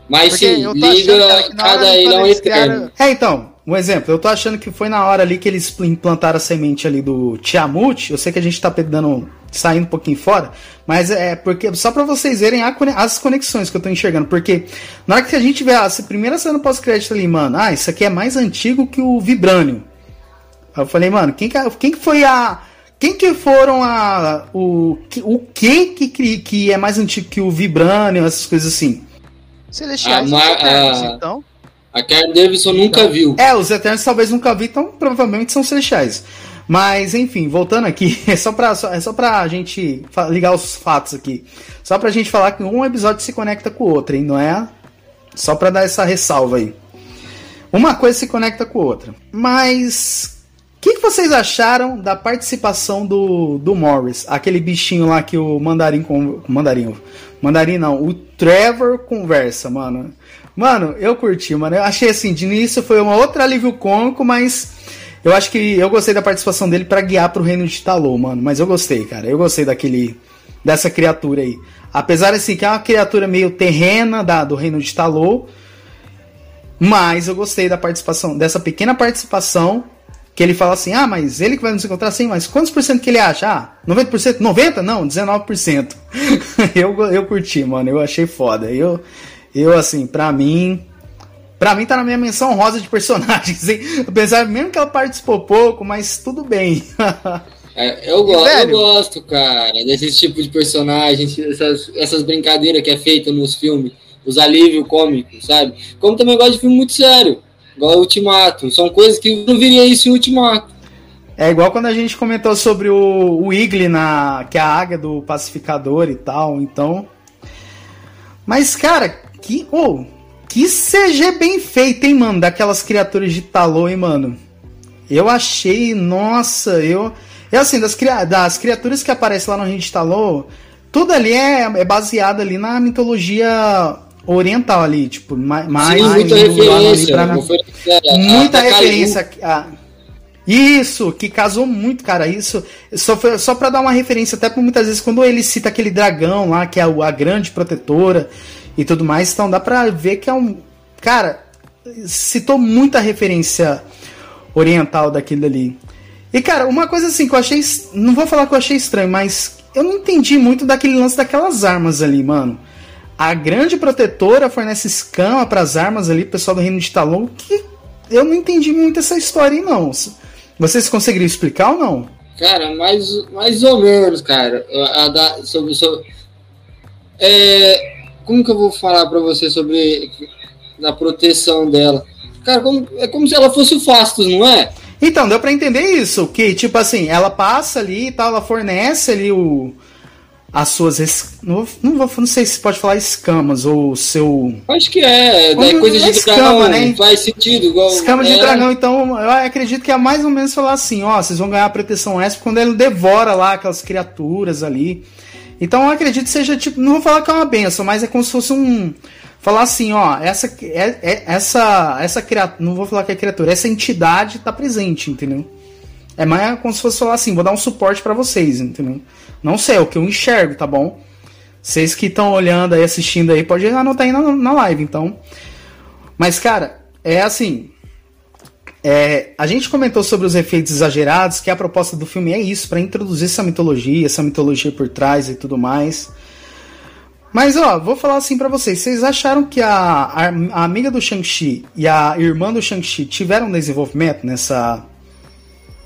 Mas Porque sim, liga cada quando é um eterno. É, então, um exemplo. Eu tô achando que foi na hora ali que eles implantaram a semente ali do Tiamut. Eu sei que a gente tá dando, saindo um pouquinho fora, mas é porque só pra vocês verem a as conexões que eu tô enxergando. Porque na hora que a gente vê a primeira cena pós-crédito ali, mano, ah, isso aqui é mais antigo que o Vibranium. Aí eu falei, mano, quem que, quem que foi a. Quem que foram a. O, que- o que que, cri- que é mais antigo que o Vibranium, essas coisas assim? Celestiais A são Mar- eternos, a- então. A Karen Davidson nunca viu. É, os Eternos talvez nunca vi, então provavelmente são celestiais. Mas, enfim, voltando aqui, é só pra, só, é só pra gente ligar os fatos aqui. Só pra gente falar que um episódio se conecta com o outro, hein? Não é? Só pra dar essa ressalva aí. Uma coisa se conecta com a outra. Mas. O que, que vocês acharam da participação do, do Morris? Aquele bichinho lá que o Mandarim. Com, mandarim. Mandarim não, o Trevor conversa, mano. Mano, eu curti, mano. Eu achei assim, de início foi um outro alívio cômico, mas eu acho que eu gostei da participação dele pra guiar pro reino de Talô, mano. Mas eu gostei, cara. Eu gostei daquele dessa criatura aí. Apesar assim que é uma criatura meio terrena da, do reino de Talô, mas eu gostei da participação, dessa pequena participação que ele fala assim: "Ah, mas ele que vai nos encontrar assim, mas quantos por cento que ele acha? Ah, 90%? 90? Não, 19%". eu eu curti, mano. Eu achei foda. Eu eu assim, pra mim, Pra mim tá na minha menção rosa de personagens, hein? Apesar mesmo que ela participou pouco, mas tudo bem. É, eu, go eu gosto, cara, desse tipo de personagem, essas, essas brincadeiras que é feita nos filmes, os alívios cômicos, sabe? Como também gosto de filme muito sério, igual Ultimato. São coisas que não viria isso em Ultimato. É igual quando a gente comentou sobre o, o Igli na que é a águia do pacificador e tal, então. Mas cara, que oh, que CG bem feito, hein, mano, daquelas criaturas de Talô, hein, mano. Eu achei, nossa, eu eu assim, das, cria- das criaturas que aparecem lá no Reino de Talô, tudo ali é, é baseado ali na mitologia oriental ali, tipo, mais, mais muita referência. pra- é, a- muita a referência. a- Isso, que casou muito, cara. Isso só, foi, só pra dar uma referência, até por muitas vezes, quando ele cita aquele dragão lá, que é a grande protetora e tudo mais, então dá pra ver que é um. Cara, citou muita referência oriental daquilo ali. E, cara, uma coisa assim que eu achei. Não vou falar que eu achei estranho, mas eu não entendi muito daquele lance daquelas armas ali, mano. A grande protetora fornece escama pras armas ali, pessoal do Reino de Talon, que eu não entendi muito essa história aí, não. Vocês conseguiriam explicar ou não? Cara, mais, mais ou menos, cara. A, a da, sobre, sobre, é, como que eu vou falar pra você sobre a proteção dela? Cara, como- é como se ela fosse o Fastos, não é? Então, deu pra entender isso, que tipo assim, ela passa ali e tal, ela fornece ali o as suas es- não, vou, não, vou, não sei se pode falar escamas ou seu Acho que é. Como Daí coisa é de escama, dragão né? faz sentido. Igual, escamas é, de dragão, então eu acredito que é mais ou menos falar assim, ó, vocês vão ganhar a proteção extra quando ele devora lá aquelas criaturas ali. Então eu acredito que seja tipo, não vou falar que é uma benção, mas é como se fosse um falar assim, ó, essa é, é- essa essa criatura, não vou falar que é criatura, essa entidade tá presente, entendeu? É mais como se fosse falar assim, vou dar um suporte pra vocês, entendeu? Não sei, é o que eu enxergo, tá bom? Vocês que estão olhando aí, assistindo aí, pode anotar aí na, na live, então. Mas, cara, é assim. É, a gente comentou sobre os efeitos exagerados, que a proposta do filme é isso, pra introduzir essa mitologia, essa mitologia por trás e tudo mais. Mas, ó, vou falar assim pra vocês. Vocês acharam que a, a, a amiga do Shang-Chi e a irmã do Shang-Chi tiveram desenvolvimento nessa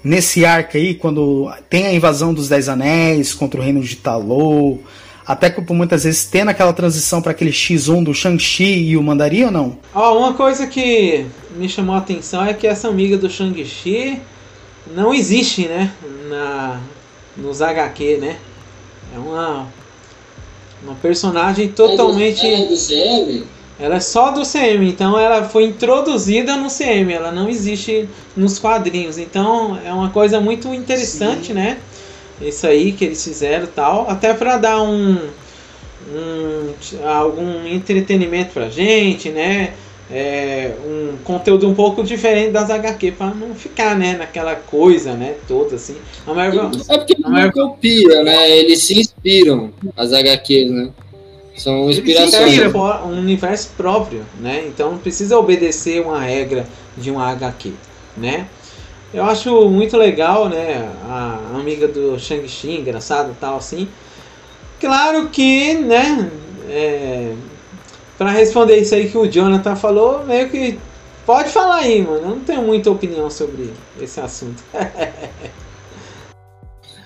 nesse arco aí, quando tem a invasão dos Dez Anéis contra o reino de Talô, até que por muitas vezes tendo aquela transição para aquele X1 do Shang-Chi e o Mandarim ou não? Ó, uma coisa que me chamou a atenção é que essa amiga do Shang-Chi não existe, né? Na, nos HQ, né? É uma, uma personagem totalmente. É do CM? Ela é só do CM, então ela foi introduzida no CM, ela não existe nos quadrinhos. Então é uma coisa muito interessante, Sim. né? Isso aí que eles fizeram tal, até para dar um, um algum entretenimento pra gente, né? É, um conteúdo um pouco diferente das HQ para não ficar, né, naquela coisa, né, toda assim. A Marvel, É porque A Marvel- copia, né? Eles se inspiram, as HQs, né? São Eles inspirações. têm um universo próprio, né? Então não precisa obedecer uma regra de um HQ, né? Eu acho muito legal, né? A amiga do Shang-Chi, engraçado tal assim. Claro que, né? É, para responder isso aí que o Jonathan falou, meio que pode falar aí, mano. Eu não tenho muita opinião sobre esse assunto.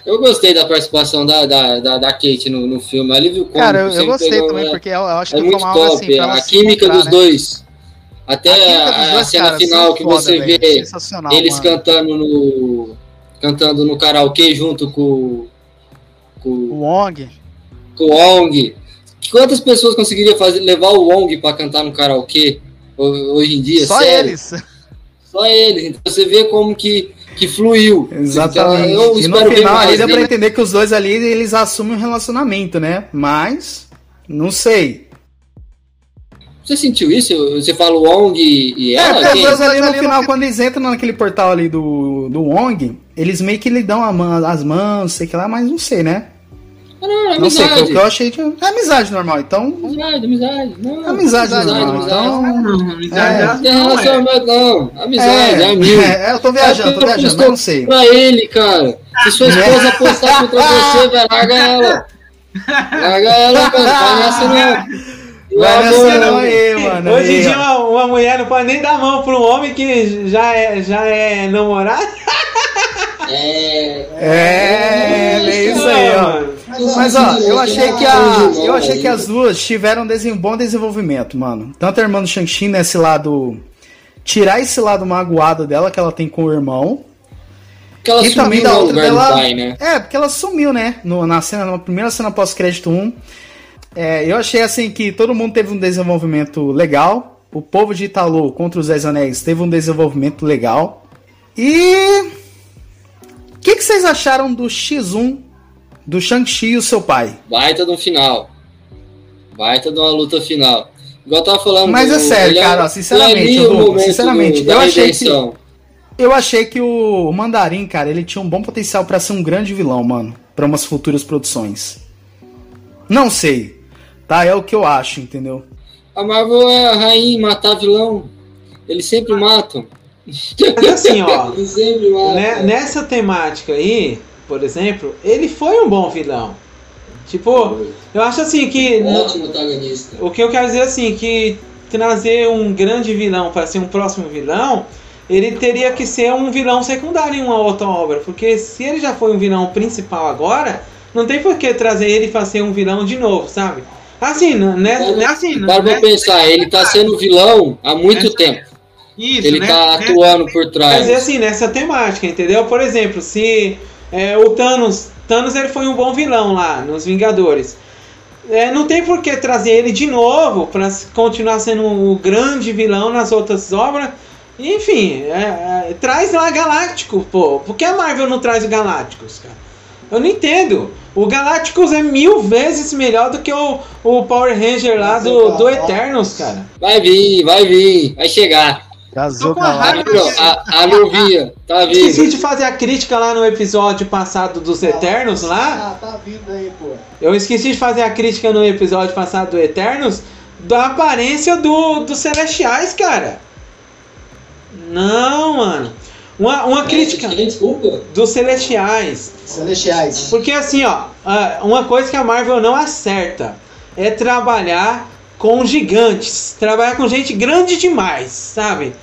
Eu gostei da participação da, da, da, da Kate no, no filme. Alívio cômico. Cara, eu, eu gostei pegou também, porque eu, eu acho É que foi uma top. assim. pra ela a química dos né? dois. Até A dos a, a cena cara, final que foda, você velho. vê eles mano. cantando no. cantando no karaokê junto com, com, O Wong. com o Wong. Quantas pessoas conseguiriam fazer, levar o Wong pra cantar no karaokê ho- hoje em dia? Só Sério? eles. Só eles. Então você vê como que, que fluiu. Exatamente. Então, e no final mais, ali deu pra né? entender que os dois ali eles assumem um relacionamento, né? Mas não sei. Você sentiu isso? Você fala o Wong e, e É, ela? Quem? dois ali no final, fi- quando eles entram naquele portal ali do, do Wong, eles meio que lhe dão a mão, as mãos, sei que lá, mas não sei, né? Ah, não, é Não sei, amizade. o que eu achei de. É amizade normal, então. Amizade, amizade. Não, Amizade normal, amizade. então. Não, amizade É. Não tem relacionamento, não. Amizade, é, amigo. é, eu tô viajando, tô viajando, mas não sei. Pra ele, cara. Se sua esposa apostar contra você, velho, larga ela. Larga ela, cara. Vai nessa não. Pelo nessa não não. aí, mano. Hoje em dia uma, uma mulher não pode nem dar mão para um homem que já é, já é namorado. É. É, é isso aí, ó. mano. Mas ó, eu achei que a, eu achei que as duas tiveram um bom desenvolvimento, mano. Tanto a irmã do Shang-Chi nesse lado tirar esse lado magoado dela que ela tem com o irmão. Que ela E também sumiu da no outra dela. pai, né? É, porque ela sumiu, né? No- na cena, na primeira cena pós-crédito 1. É, eu achei assim que todo mundo teve um desenvolvimento legal. O povo de Italo contra os Dez Anéis teve um desenvolvimento legal. E. O que, que vocês acharam do X1 do Shang-Chi e o seu pai? Baita de um final. Baita de uma luta final. Igual eu tava falando. Mas é o- sério, ele cara, ó, sinceramente, Douglas, momento sinceramente, da eu achei que-. Eu achei que o Mandarim, cara, ele tinha um bom potencial pra ser um grande vilão, mano, Pra umas futuras produções. Não sei, tá? É o que eu acho, entendeu? A Marvel é a rainha matar vilão. Eles sempre matam. Mas assim, ó, matam. né, nessa temática aí, por exemplo, ele foi um bom vilão. Tipo, eu acho assim que. Ótimo antagonista. O que eu quero dizer assim, que trazer um grande vilão para ser um próximo vilão, ele teria que ser um vilão secundário em uma outra obra. Porque se ele já foi um vilão principal agora, não tem por que trazer ele para ser um vilão de novo, sabe? Assim, né? né assim, Para pra né? pensar, ele tá sendo vilão há muito Essa- tempo. Isso, Ele né? tá Né? atuando por Quer trás. dizer assim, nessa temática, entendeu? Por exemplo, se é, o Thanos. Thanos ele foi um bom vilão lá nos Vingadores. É, não tem por que trazer ele de novo para continuar sendo o grande vilão nas outras obras. Enfim, é, é, traz lá Galáctico, pô. Por que a Marvel não traz o Galácticos, cara? Eu não entendo. O Galácticos é mil vezes melhor do que o, o Power Ranger lá do, do Eternos, cara. Vai vir, vai vir, vai chegar. Casou Tô com a raiva. A, a Luvinha, tá Esqueci vindo. de fazer a crítica lá no episódio passado dos Eternos lá. Ah, tá vindo aí, pô. Eu esqueci de fazer a crítica no episódio passado do Eternos da aparência do, dos Celestiais, cara. Não, mano. Uma, uma crítica Desculpa. dos Celestiais. Celestiais. Porque assim, ó, uma coisa que a Marvel não acerta é trabalhar com gigantes, trabalhar com gente grande demais, sabe?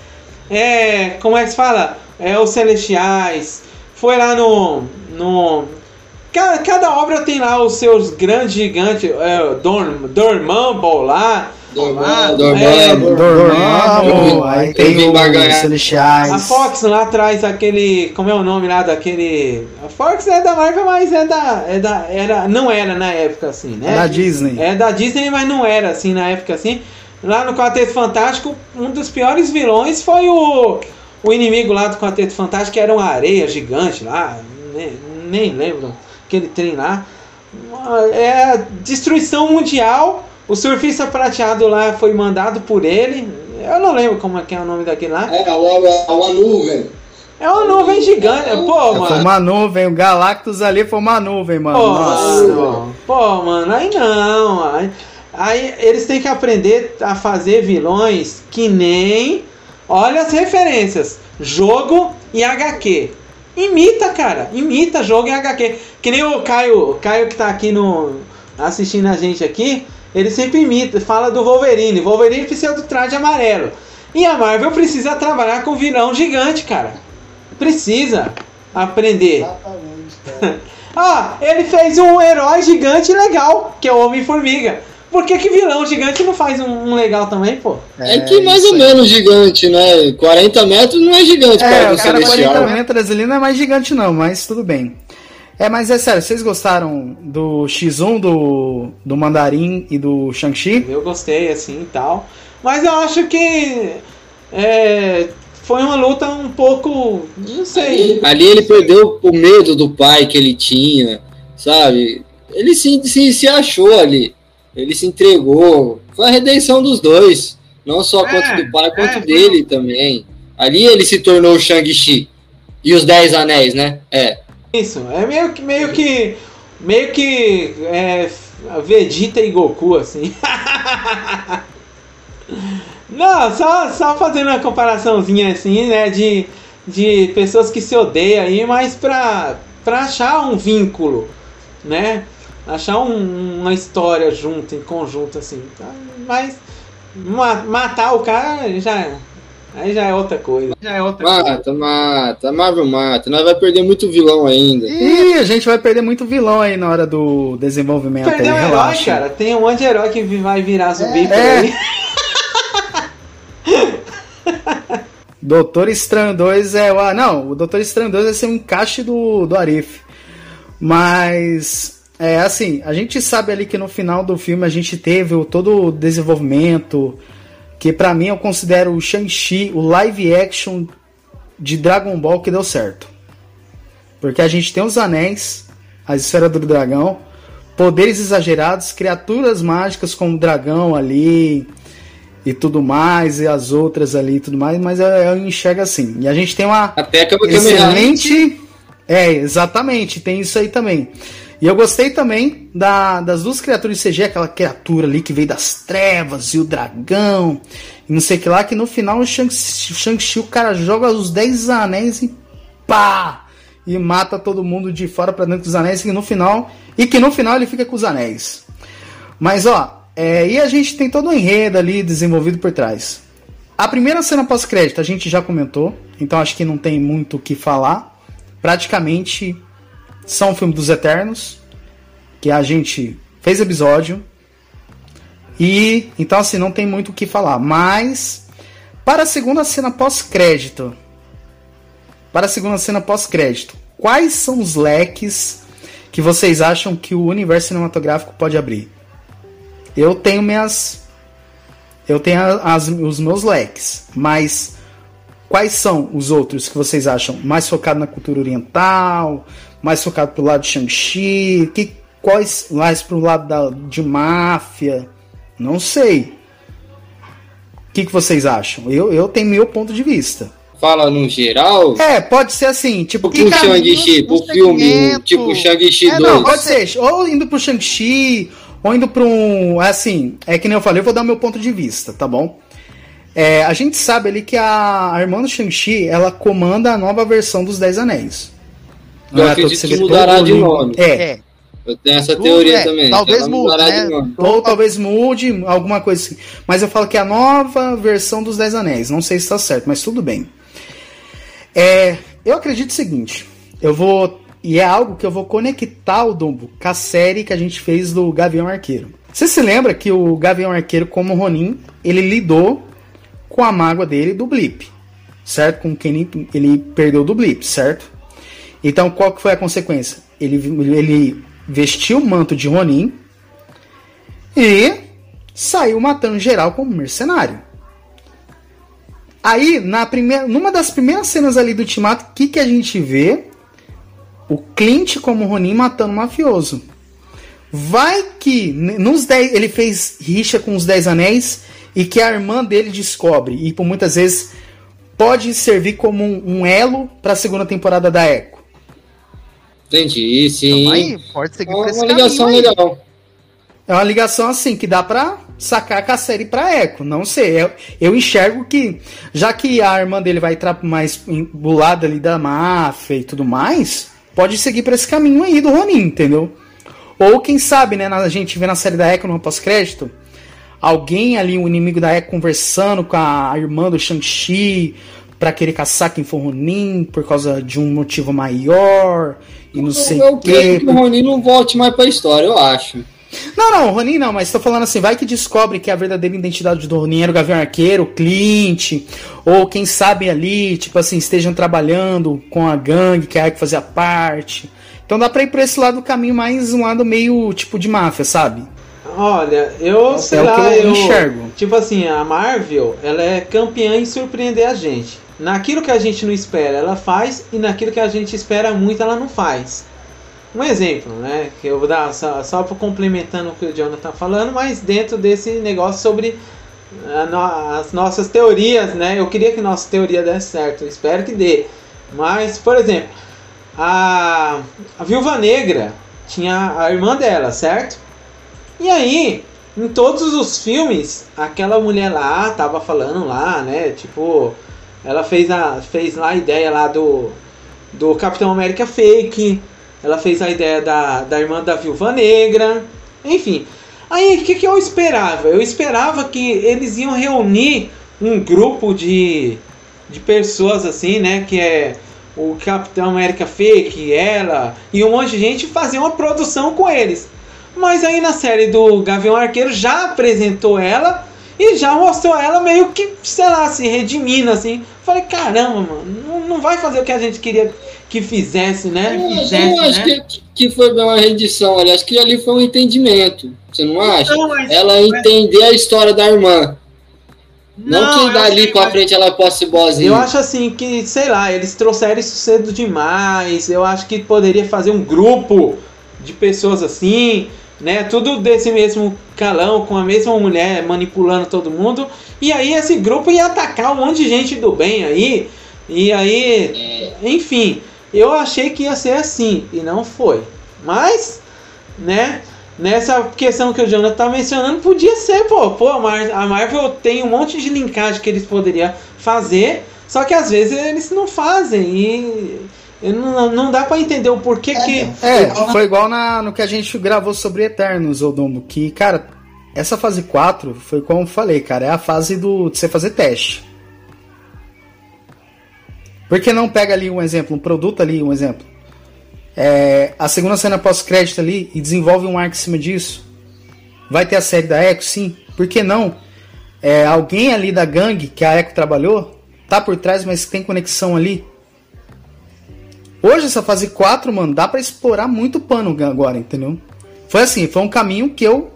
É, como é que se fala? É os Celestiais. Foi lá no no Cada, cada obra tem lá os seus grandes gigantes, é, Dorm, Dormammu lá, Dormammu, É, Dormammu. Dormammu, aí tem barganhar. Celestiais. A Fox lá atrás aquele. Como é o nome lá daquele. A Fox é da Marvel, mas é da. É da era, não era na época assim, né? É da Disney. É da Disney, mas não era assim na época assim. Lá no Quarteto Fantástico, um dos piores vilões foi o. O inimigo lá do Quarteto Fantástico, que era uma areia gigante lá. Nem, nem lembro. Aquele trem lá. É destruição mundial. O surfista prateado lá foi mandado por ele. Eu não lembro como é que é o nome daquele lá. É uma, uma nuvem. É uma nuvem gigante. Pô, Foi mano. uma nuvem, o Galactus ali foi uma nuvem, mano. Pô, Nossa. mano. Pô, mano, aí não. Aí, aí eles têm que aprender a fazer vilões que nem. Olha as referências: jogo e HQ. Imita, cara. Imita jogo e HQ. Que nem o Caio, o Caio que tá aqui no assistindo a gente aqui, ele sempre imita, fala do Wolverine. Wolverine precisa do traje amarelo. E a Marvel precisa trabalhar com vilão gigante, cara. Precisa aprender. Exatamente, cara. Ah, ele fez um herói gigante legal, que é o Homem-Formiga. Por que, que vilão gigante não faz um, um legal também, pô? É, que mais ou menos gigante, né? 40 metros não é gigante É, para o do cara Celestial. 40 metros ali não é mais gigante não, mas tudo bem. É, mas é sério, vocês gostaram do X1, do, do Mandarim e do Shang-Chi? Eu gostei assim e tal. Mas eu acho que é, foi uma luta um pouco. Não sei. Ali ele perdeu o medo do pai que ele tinha, sabe? Ele se, se, se achou ali. Ele se entregou. Foi a redenção dos dois. Não só É, quanto do pai, quanto é, dele também. Ali ele se tornou o Shang-Chi. E os Dez Anéis, né? É. Isso, é meio que. Meio que. Meio que. É, Vegeta e Goku, assim. Não, só, só fazendo uma comparaçãozinha assim, né? De, de pessoas que se odeiam aí, mas pra, pra achar um vínculo, né? Achar um- uma história junto, em conjunto, assim. Tá? Mas ma- matar o cara já. Aí já é outra coisa. Já é outra coisa. Mata, mata. A Marvel mata. Nós vai perder muito vilão ainda. Ih, a gente vai perder muito vilão aí na hora do desenvolvimento aí, Perdeu um herói, relaxa. cara. Tem um monte de herói que vai virar zumbi por É. aí. Doutor Estranho 2 é. Ah, não, o Doutor Estranho 2 vai ser um encaixe do, do Arif. Mas. É assim, a gente sabe ali que no final do filme a gente teve o, todo o desenvolvimento. Que pra mim eu considero o Shang-Chi, o live action de Dragon Ball que deu certo. Porque a gente tem os anéis, a esfera do dragão, poderes exagerados, criaturas mágicas como o dragão ali e tudo mais, e as outras ali e tudo mais, mas eu, eu enxergo assim. E a gente tem uma Até que eu excelente. É, exatamente, tem isso aí também. E eu gostei também da- das duas criaturas de CG, aquela criatura ali que veio das trevas e o dragão, e não sei o que lá, que no final o Shang-Chi, o cara joga os 10 anéis e pá! E mata todo mundo de fora pra dentro dos anéis, e no final. E que no final ele fica com os anéis. Mas ó, é, e a gente tem todo um enredo ali desenvolvido por trás. A primeira cena pós-crédito a gente já comentou, então acho que não tem muito o que falar. Praticamente são o filme dos Eternos, que a gente fez episódio. E então assim, não tem muito o que falar. Mas para a segunda cena pós-crédito, para a segunda cena pós-crédito, quais são os leques que vocês acham que o universo cinematográfico pode abrir? Eu tenho minhas eu tenho as- os meus leques, mas quais são os outros que vocês acham mais focado na cultura oriental, mais focado pro lado de Shang-Chi, que quais mais pro lado da, de máfia? Não sei. O que, que vocês acham? Eu, eu tenho meu ponto de vista. Fala no geral. É, pode ser assim, tipo, Tipo o Shang-Chi, pro filme, segmento. tipo o Shang-Chi É, 2. Não, pode ser. Ou indo pro Shang-Chi, ou indo pra um. Assim, é que nem eu falei, eu vou dar o meu ponto de vista, tá bom? É, a gente sabe ali que a, a irmã do Shang-Chi, ela comanda a nova versão dos Dez Anéis. Eu Não é à acredito que mudará de nome. É, É, Eu tenho essa teoria é, também. talvez mude, né? ou talvez mude, alguma coisa assim. Mas eu falo que é a nova versão dos Dez Anéis. Não sei se tá certo, mas tudo bem. É, eu acredito o seguinte: eu vou E é algo que eu vou conectar o Dumbo com a série que a gente fez do Gavião Arqueiro. Você se lembra que o Gavião Arqueiro, como Ronin, ele lidou com a mágoa dele do Blip, certo? Com quem ele, ele perdeu do Blip, certo? Então, qual que foi a consequência? Ele, ele vestiu o manto de Ronin e saiu matando geral como mercenário. Aí, na primeira, numa das primeiras cenas ali do Ultimato, o que, que a gente vê? O Clint como Ronin matando o mafioso. Vai que nos dez, ele fez rixa com os Dez Anéis e que a irmã dele descobre. E por muitas vezes pode servir como um, um elo para a segunda temporada da Echo. Entendi, sim. Então, aí, pode seguir É esse uma ligação aí. legal. É uma ligação assim que dá pra sacar com a série pra Echo. Não sei. Eu, eu enxergo que, já que a irmã dele vai entrar mais embulada ali da máfia e tudo mais, pode seguir pra esse caminho aí do Ronin, entendeu? Ou quem sabe, né? A gente vê na série da Echo no pós-crédito. Alguém ali, um inimigo da Echo, conversando com a irmã do Shang-Chi pra querer caçar quem for Ronin por causa de um motivo maior e não sei eu o creio quê. que o Ronin não volte mais pra história, eu acho. Não, não, Ronin não, mas tô falando assim, vai que descobre que a verdadeira identidade do Ronin era o Gavião Arqueiro, o Clint, ou quem sabe ali, tipo assim, estejam trabalhando com a gangue que a Echo fazia parte. Então dá pra ir por esse lado do caminho mais um lado meio tipo de máfia, sabe? Olha, eu sei é o lá, que eu eu enxergo. Tipo assim, a Marvel, ela é campeã em surpreender a gente. Naquilo que a gente não espera, ela faz, e naquilo que a gente espera muito, ela não faz. Um exemplo, né? Que eu vou dar só, só complementando o que o Jonathan tá falando, mas dentro desse negócio sobre no- as nossas teorias, né? Eu queria que nossa teoria desse certo, espero que dê. Mas, por exemplo, a, a Viúva Negra tinha a irmã dela, certo? E aí, em todos os filmes, aquela mulher lá tava falando lá, né? Tipo, ela fez, a, fez lá a ideia lá do, do Capitão América Fake. Ela fez a ideia da, da irmã da Viúva Negra. Enfim. Aí, o que, que eu esperava? Eu esperava que eles iam reunir um grupo de, de pessoas assim, né? Que é o Capitão América Fake, ela e um monte de gente fazer uma produção com eles. Mas aí na série do Gavião Arqueiro já apresentou ela e já mostrou ela meio que, sei lá, se redimindo assim. Falei, caramba, mano, não, não vai fazer o que a gente queria que fizesse, né? Eu, Fizesse, eu acho né? que, que foi uma rendição ali. Acho que ali foi um entendimento. Você não acha? Não, mas- Ela entender a história da irmã. Não, Não, que dali pra que- frente ela possa ser boazinha. Eu acho assim que, sei lá, eles trouxeram isso cedo demais. Eu acho que poderia fazer um grupo de pessoas assim, né? Tudo desse mesmo calão, com a mesma mulher manipulando todo mundo. E aí esse grupo ia atacar um monte de gente do bem aí. E aí, enfim, eu achei que ia ser assim e não foi. Mas, né? Nessa questão que o Jonathan tá mencionando, podia ser, pô. Pô, a, Mar a Marvel tem um monte de linkagem que eles poderiam fazer, só que às vezes eles não fazem e e não, não dá pra entender o porquê que. É, foi igual na, no que a gente gravou sobre Eternos, Odomo, que, cara, essa fase 4 foi como eu falei, cara, é a fase do, de você fazer teste. Por que não pega ali um exemplo, um produto ali, um exemplo? É, a segunda cena pós-crédito ali e desenvolve um arco em cima disso. Vai ter a série da Echo, sim. Por que não? É, alguém ali da gangue que a Echo trabalhou, tá por trás, mas tem conexão ali. Hoje, essa fase 4, mano, dá pra explorar muito pano agora, entendeu? Foi assim, foi um caminho que eu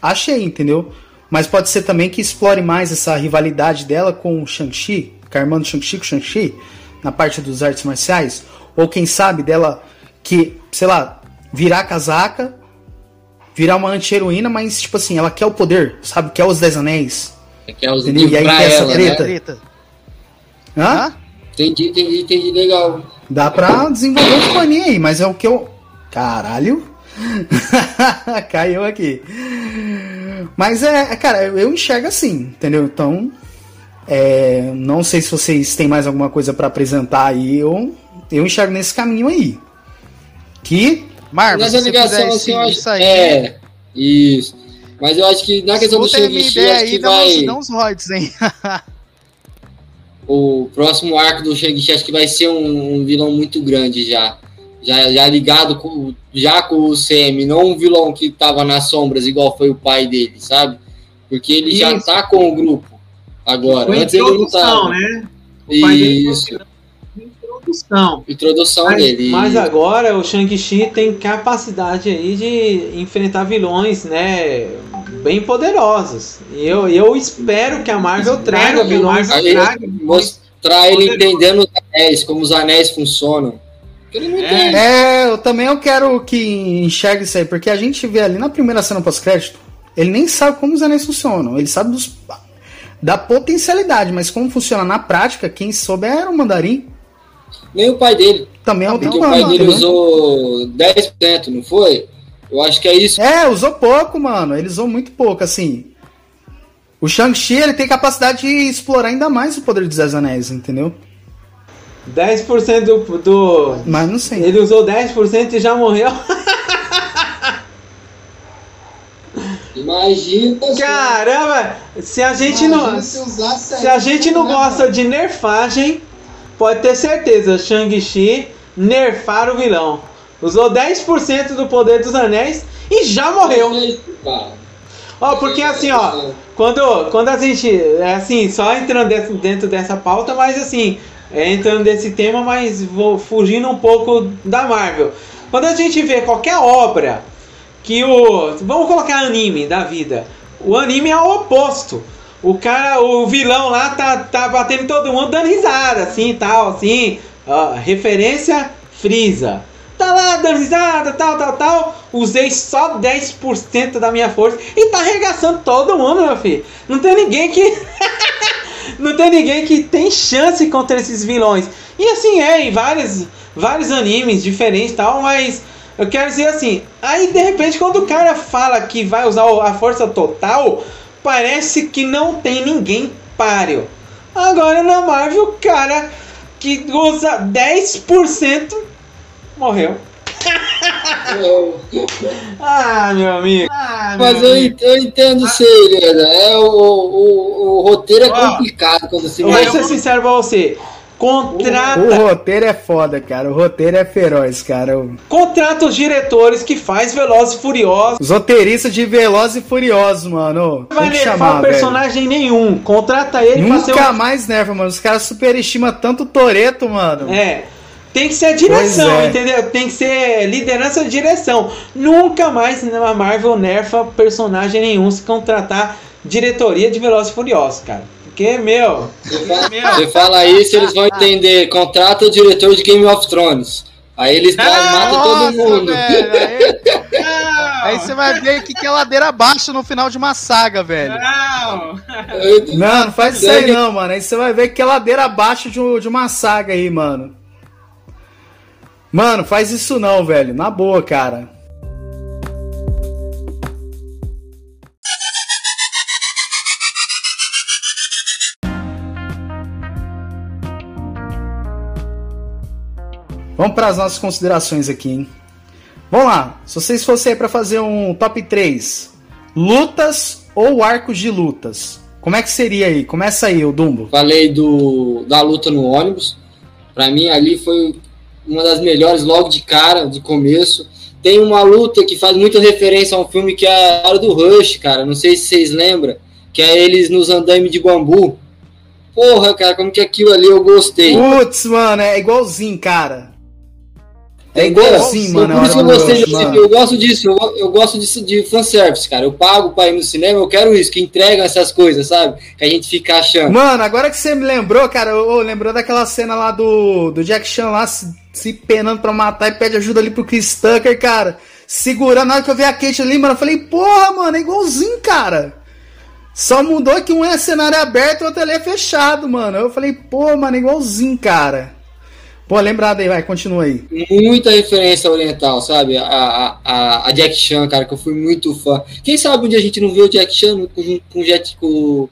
achei, entendeu? Mas pode ser também que explore mais essa rivalidade dela com o Shang-Chi, com a irmã do Shang-Chi com o Shang-Chi, na parte dos artes marciais. Ou quem sabe dela que, sei lá, virar casaca, virar uma anti-heroína, mas tipo assim, ela quer o poder, sabe? Quer os Dez Anéis. Que é os Entendeu? E aí tem essa ela, treta. né? Treta. Hã? Entendi, entendi, entendi. Legal. Dá pra desenvolver um paninho aí, mas é o que eu. Caralho! Caiu aqui. Mas é, é, cara, eu enxergo assim, entendeu? Então, é, não sei se vocês têm mais alguma coisa pra apresentar aí, eu, eu enxergo nesse caminho aí. Que. Nessa se você ligação, fizer assim, eu isso aí, É, isso. Mas eu acho que na questão do se você tem Shang-Chi, ideia acho aí, que vai. uns, dá uns royalties, hein? O próximo arco do Shang-Chi acho que vai ser um, um vilão muito grande já. já, já ligado com, já com o CM, não um vilão que tava nas sombras, igual foi o pai dele, sabe? Porque ele já Isso. tá com o grupo agora. Foi Antes ele não tava. né? O Isso, introdução. introdução Mas, dele. mas agora o Shang-Chi tem capacidade aí de enfrentar vilões, né? Bem poderosos. E eu, eu espero que a Marvel traga que a vilões. Mostrar ele entendendo os anéis, como os anéis funcionam. Porque ele não É. entende. É, eu também eu quero que enxergue isso aí, porque a gente vê ali na primeira cena pós-crédito, ele nem sabe como os anéis funcionam, ele sabe dos, da potencialidade, mas como funciona na prática, quem souber era o mandarim. Nem o pai dele. Também é o Porque o pai dele não. usou 10%, não foi? Eu acho que é isso. É, usou pouco, mano. Ele usou muito pouco, assim. O Shang-Chi, ele tem capacidade de explorar ainda mais o poder dos Dez Anéis, entendeu? 10% do, do. Mas não sei. Ele usou 10% e já morreu. Imagina. só. Caramba! Se a gente não. Se Se a gente não né, gosta de nerfagem, pode ter certeza, Shang-Chi nerfar o vilão. Usou 10% do poder dos anéis e já morreu. Ó, porque assim, ó, quando, quando a gente. É assim, só entrando dentro, dessa pauta, mas assim, é, entrando nesse tema, mas vou fugindo um pouco da Marvel. Quando a gente vê qualquer obra que o. Vamos colocar anime da vida. O anime é o oposto. O cara, o vilão lá tá, tá batendo todo mundo dando risada, assim tal, assim. Ó, referência Freeza. Risada, tal, tal, tal. Usei só 10% da minha força e tá arregaçando todo mundo, meu filho. Não tem ninguém que. Não tem ninguém que tem chance contra esses vilões. E assim é, em vários, vários animes diferentes tal, mas eu quero dizer assim, aí de repente quando o cara fala que vai usar a força total, parece que não tem ninguém páreo. Agora na Marvel, o cara que usa 10% morreu. Ah, meu amigo. Ah, meu Mas eu, amigo. eu entendo você, Helena. É, o, o, o roteiro é Ó, complicado quando se Eu vou ser sincero pra você. Contrata, O roteiro é foda, cara. O roteiro é feroz, cara. Contrata os diretores que faz Velozes e Furiosos. Os roteiristas de Velozes e Furiosos, mano. Não vai nerfar chamar, velho. personagem nenhum. Contrata ele pra ser Nunca mais nerfa, mano. Os caras superestimam tanto o Toreto, mano. É. Tem que ser direção, Pois é. entendeu? Tem que ser liderança de direção. Nunca mais a Marvel nerfa personagem nenhum se contratar diretoria de Velozes e Furiosos, cara. Porque, meu... Você fala, isso, eles vão entender. Contrata o diretor de Game of Thrones. Aí eles trazem, matam todo mundo. velho, aí, aí você vai ver que que é ladeira abaixo no final de uma saga, velho. não. Não, não faz isso aí não, mano. Aí você vai ver que é ladeira abaixo de, de uma saga aí, mano. Mano, faz isso não, velho. Na boa, cara. Vamos para as nossas considerações aqui, hein? Vamos lá. Se vocês fossem para fazer um top 3, lutas ou arcos de lutas, como é que seria aí? Começa aí, o Dumbo. Falei do, da luta no ônibus. Pra mim, ali foi uma das melhores logo de cara, de começo. Tem uma luta que faz muita referência a um filme que é a hora do Rush, cara. Não sei se vocês lembram. Que é eles nos andames de bambu. Porra, cara, como que aquilo ali eu gostei. Putz, mano, é igualzinho, cara. É igualzinho, mano. Por a isso que eu gostei mano. Eu gosto disso. Eu, eu gosto disso de fanservice, cara. Eu pago pra ir no cinema, eu quero isso, que entregam essas coisas, sabe? Que a gente fica achando. Mano, agora que você me lembrou, cara, ô, lembrou daquela cena lá do, do Jack Chan lá se, penando pra matar e pede ajuda ali pro Chris Tucker, cara. Segurando, na hora que eu vi a Kate ali, mano, eu falei, porra, mano, é igualzinho, cara. Só mudou que um é cenário aberto e o outro ali é fechado, mano. Eu falei, pô, mano, é igualzinho, cara. Pô, lembrado aí, vai, continua aí. muita referência oriental, sabe? A, a, a, a Jack Chan, cara, que eu fui muito fã. Quem sabe um dia a gente não vê o Jack Chan com, com, Jet, com,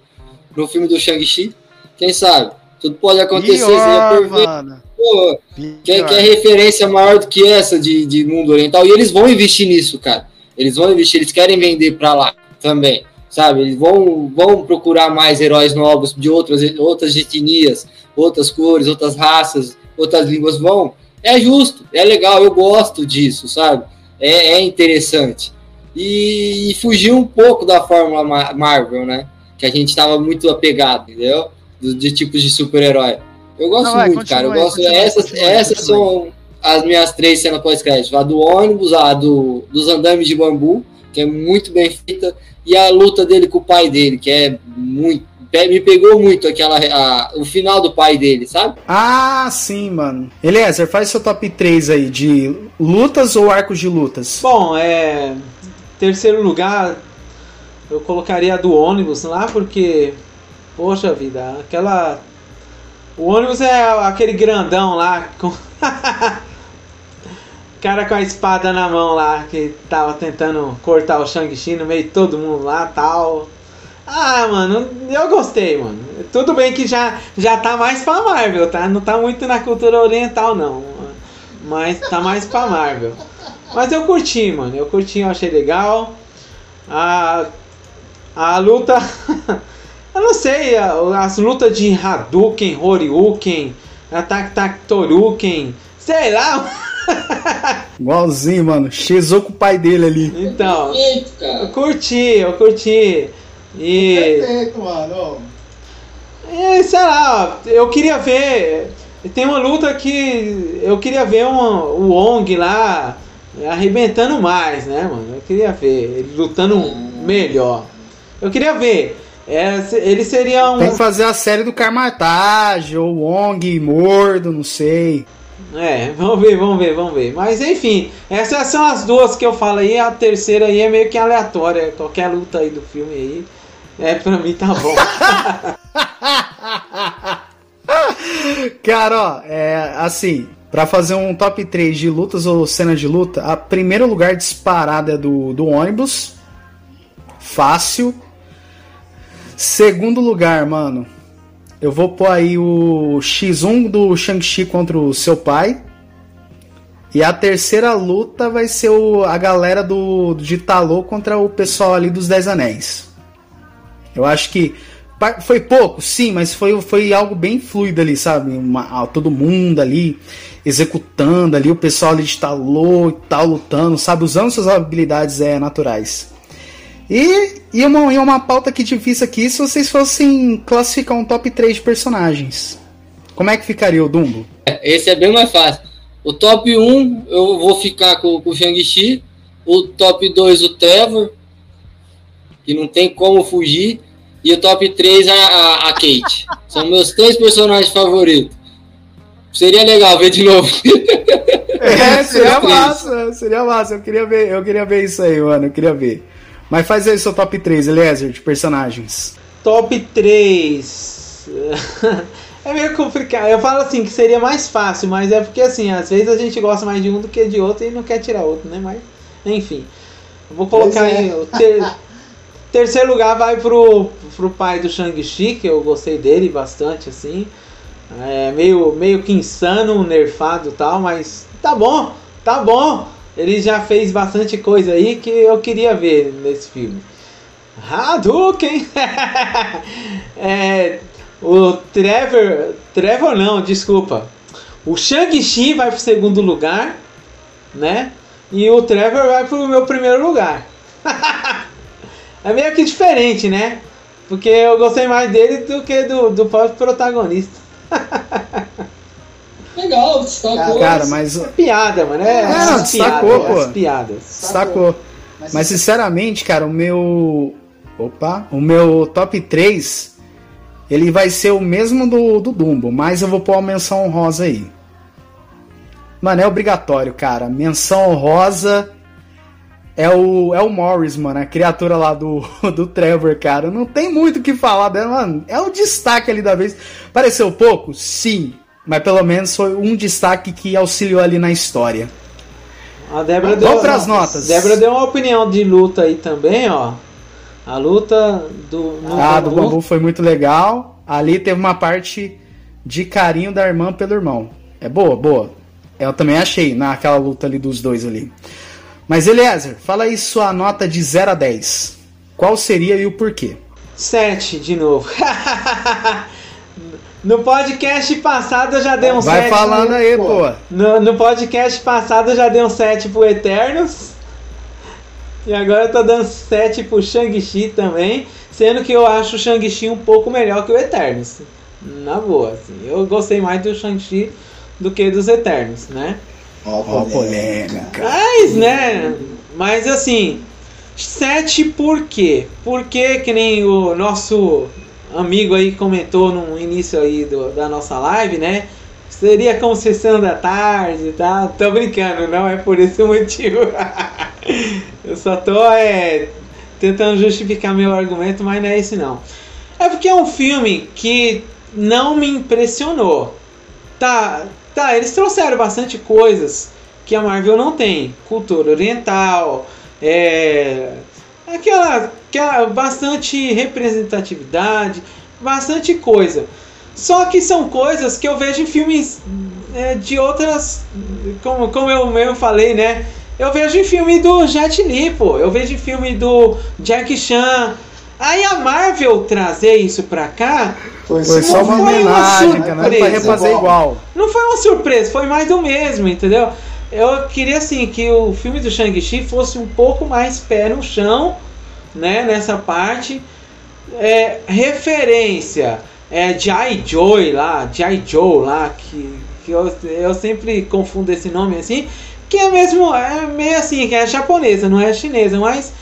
no filme do Shang-Chi? Quem sabe? Tudo pode acontecer, seria Pior, perfeito. mano. Pô, quer, referência maior do que essa de, de mundo oriental? E eles vão investir nisso, cara. Eles vão investir, eles querem vender pra lá também, sabe? Eles vão, vão procurar mais heróis novos de outras, outras etnias, outras cores, outras raças, outras línguas. Vão. é justo, é legal, eu gosto disso, sabe? É, é interessante. E, e fugiu um pouco da fórmula Ma- Marvel, né? Que a gente estava muito apegado, entendeu? Do- De tipos de super-herói. Eu gosto Não, vai, muito, cara. Eu gosto. continua essas continua essas continua são as minhas três cenas pós-crédito. A do ônibus, a do, dos andames de bambu, que é muito bem feita, e a luta dele com o pai dele, que é muito. Me pegou muito aquela, a- o final do pai dele, sabe? Ah, sim, mano. Eliezer, faz seu top 3 aí de lutas ou arcos de lutas? Bom, é. Terceiro lugar, eu colocaria a do ônibus lá, porque. Poxa vida, aquela. O ônibus é aquele grandão lá, com. cara com a espada na mão lá, que tava tentando cortar o Shang-Chi no meio de todo mundo lá tal. Ah, mano, eu gostei, mano. Tudo bem que já, já tá mais pra Marvel, tá? Não tá muito na cultura oriental, não. Mas tá mais pra Marvel. Mas eu curti, mano. Eu curti, eu achei legal. A, a luta. eu não sei, as lutas de Hadouken, Horyuken, Attack Tak Toruken, sei lá. Igualzinho, mano. Xizou com o pai dele ali. Então, Perfeito, eu curti, eu curti. E. Perfeito, mano. É, sei lá, eu queria ver. Tem uma luta que eu queria ver um, o Ong lá arrebentando mais, né, mano? Eu queria ver ele lutando melhor. Eu queria ver. É, ele seria um. Tem que fazer a série do Carmartage, ou Wong, Mordo, não sei. É, vamos ver, vamos ver, vamos ver. Mas enfim, essas são as duas que eu falo aí. A terceira aí é meio que aleatória. Qualquer luta aí do filme aí. É, pra mim tá bom. Cara, ó, é assim, pra fazer um top 3 de lutas ou cena de luta, a primeiro lugar disparado é do, do ônibus. Fácil. Segundo lugar, mano, eu vou pôr aí o X1 do Shang-Chi contra o seu pai. E a terceira luta vai ser o, a galera do, de Talô contra o pessoal ali dos Dez Anéis. Eu acho que foi pouco, sim, mas foi, foi algo bem fluido ali, sabe? Uma- todo mundo ali executando ali, o pessoal ali de Talô e tal, lutando, sabe? Usando suas habilidades é, naturais. E, e, uma, e uma pauta que difícil aqui se vocês fossem classificar um top 3 de personagens. Como é que ficaria o Dumbo? Esse é bem mais fácil. O top 1 eu vou ficar com, com o Shang-Chi. O top 2 o Trevor, que não tem como fugir. E o top 3 a, a, a Kate. São meus três personagens favoritos. Seria legal ver de novo. É, seria três. massa, seria massa. Eu queria ver, eu queria ver isso aí, mano. Eu queria ver. Mas faz aí seu top 3, Eliezer, de personagens. Top 3. É meio complicado. Eu falo assim que seria mais fácil, mas é porque assim, às vezes a gente gosta mais de um do que de outro e não quer tirar outro, né? Mas, enfim. Vou colocar é. aí. O ter- terceiro lugar vai pro, pro pai do Shang-Chi, que eu gostei dele bastante, assim. É meio, meio que insano, nerfado e tal, mas tá bom, tá bom. Ele já fez bastante coisa aí que eu queria ver nesse filme. Hadouken! é, o Trevor. Trevor não, desculpa. O Shang-Chi vai pro segundo lugar, né? E o Trevor vai pro meu primeiro lugar. é meio que diferente, né? Porque eu gostei mais dele do que do, do próprio protagonista. Legal, destacou. Cara, mas É piada, mano. É, É, não, destacou, piadas, pô. as piadas. sacou. Mas sinceramente, cara, o meu. Opa! O meu top 3 ele vai ser o mesmo do, do Dumbo, mas eu vou pôr uma menção honrosa aí. Mano, é obrigatório, cara. Menção honrosa é o, é o Morris, mano, a criatura lá do, do Trevor, cara. Não tem muito o que falar dela, mano. É o destaque ali da vez. Pareceu pouco? Sim. Mas pelo menos foi um destaque que auxiliou ali na história. A Débora deu, pras notas. Débora deu uma opinião de luta aí também, ó. A luta do. Ah, do bambu. bambu foi muito legal. Ali teve uma parte de carinho da irmã pelo irmão. É boa, boa. Eu também achei naquela luta ali dos dois ali. Mas Eliezer, fala aí sua nota de 0 a 10. Qual seria e o porquê? 7 de novo. No podcast passado eu já dei um Vai 7. falando aí, pô. No, no podcast passado eu já dei um 7 pro Eternos. E agora eu tô dando 7 pro Shang-Chi também. Sendo que eu acho o Shang-Chi um pouco melhor que o Eternos. Na boa, assim. Eu gostei mais do Shang-Chi do que dos Eternos, né? Ó, Ó, polêmica. Mas, né? Mas assim, 7 por quê? Porque que nem o nosso amigo aí comentou no início aí do- da nossa live, né? Seria como sessão da tarde e tal. Tô brincando, não é por esse motivo. Eu só tô é, tentando justificar meu argumento, mas não é esse não. É porque é um filme que não me impressionou. Tá, tá, eles trouxeram bastante coisas que a Marvel não tem. Cultura oriental, é, aquela, aquela bastante representatividade, bastante coisa. Só que são coisas que eu vejo em filmes é, de outras, como, como eu mesmo falei, né? Eu vejo em filme do Jet Li, pô. Eu vejo em filme do Jack Chan. Aí a Marvel trazer isso pra cá Foi, Foi só Não uma foi uma homenagem, cara. Não é pra surpresa. refazer igual. não foi uma surpresa, foi mais do mesmo, entendeu? Eu queria assim que o filme do Shang-Chi fosse um pouco mais pé no chão, né, nessa parte. É, referência é Jai Joy lá, Jai Joe lá, que, que eu, eu sempre confundo esse nome assim, que é mesmo, é meio assim, que é japonesa, não é chinesa, mas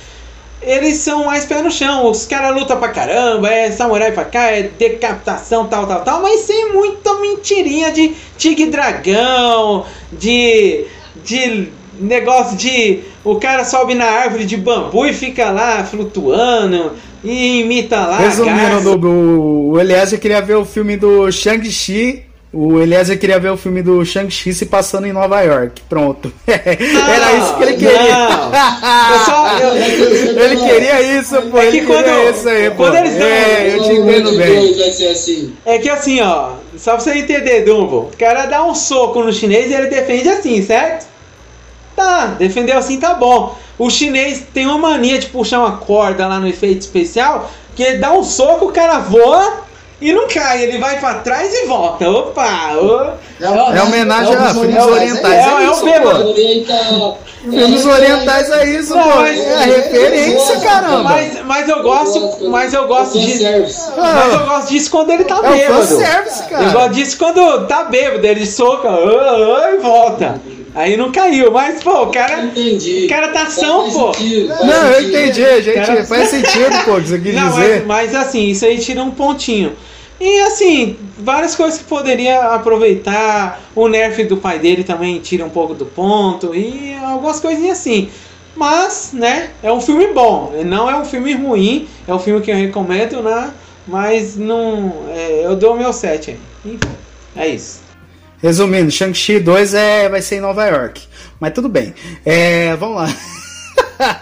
eles são mais pé no chão. Os caras lutam pra caramba, é samurai pra cá, é decapitação, tal, tal, tal, mas sem muita mentirinha de tigre dragão, de. de negócio de. O cara sobe na árvore de bambu e fica lá flutuando e imita lá. Resumindo, do, o Eliezer queria ver o filme do Shang-Chi. O Eliezer queria ver o filme do Shang-Chi se passando em Nova York. Pronto. Era isso que ele queria. Não. Eu só- eu- ele queria isso, pô. É que ele quando- queria isso aí, pô. quando eles dão- É, eu te entendo bem. Assim. É que assim, ó, só pra você entender, Dumbo, o cara dá um soco no chinês e ele defende assim, certo? Tá, defendeu assim, tá bom. O chinês tem uma mania de puxar uma corda lá no efeito especial, que ele dá um soco, o cara voa e não cai, ele vai pra trás e volta. Opa! ô. É homenagem a filmes é orientais. é É, o- é o bêbado. Filmes orientais é isso, Não, pô. mas- É referência, caramba. Mas, mas eu gosto, mas eu gosto disso. Mas eu gosto disso quando ele tá É bêbado. fanservice, Eu cara. gosto disso quando tá bêbado, ele soca e volta. Aí não caiu, mas pô, o cara. Entendi. O cara tá ação, Faz pô. sentido, Não, eu entendi, gente. Cara- Faz sentido, pô, o que você quis Não, dizer. mas, mas assim, isso aí tira um pontinho. E assim, várias coisas que poderia aproveitar. O nerf do pai dele também tira um pouco do ponto. E algumas coisinhas assim. Mas, né, é um filme bom. Não é um filme ruim. É um filme que eu recomendo, né? Mas não. é, eu dou o meu 7 aí. Enfim, é isso. Resumindo, Shang-Chi 2 é, vai ser em Nova York. Mas tudo bem. É, vamos lá.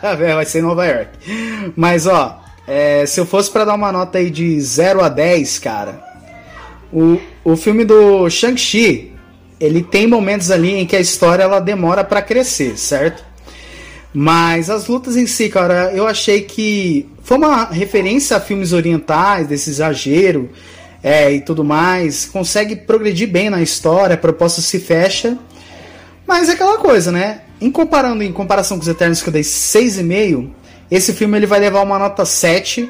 É, vai ser em Nova York. Mas ó, é, se eu fosse pra dar uma nota aí de 0 a 10, cara, o, o filme do Shang-Chi, ele tem momentos ali em que a história ela demora pra crescer, certo? Mas as lutas em si, cara, eu achei que foi uma referência a filmes orientais, desse exagero é, e tudo mais. Consegue progredir bem na história, a proposta se fecha. Mas é aquela coisa, né? Em, comparando, em comparação com os Eternos que eu dei 6,5, esse filme ele vai levar uma nota 7,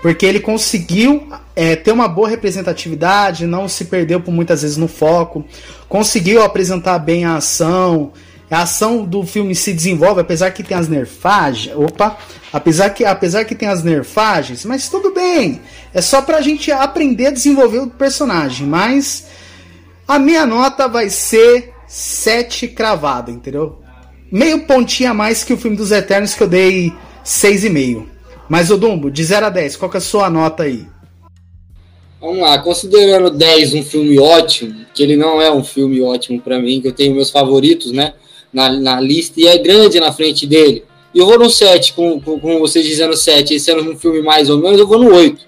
porque ele conseguiu é, ter uma boa representatividade, não se perdeu por muitas vezes no foco, conseguiu apresentar bem a ação, a ação do filme se desenvolve, apesar que tem as nerfagens. Opa! Apesar que, apesar que tem as nerfagens, mas tudo bem. É só pra gente aprender a desenvolver o personagem. Mas a minha nota vai ser 7 cravado, entendeu? Meio pontinho a mais que o filme dos Eternos que eu dei 6,5. Mas o Dumbo, de 0 a 10, qual que é a sua nota aí? Vamos lá, considerando 10 um filme ótimo, que ele não é um filme ótimo pra mim, que eu tenho meus favoritos, né, na, na lista, e é grande na frente dele. E eu vou no 7, com, com, com vocês dizendo 7, esse ano um filme mais ou menos, eu vou no 8.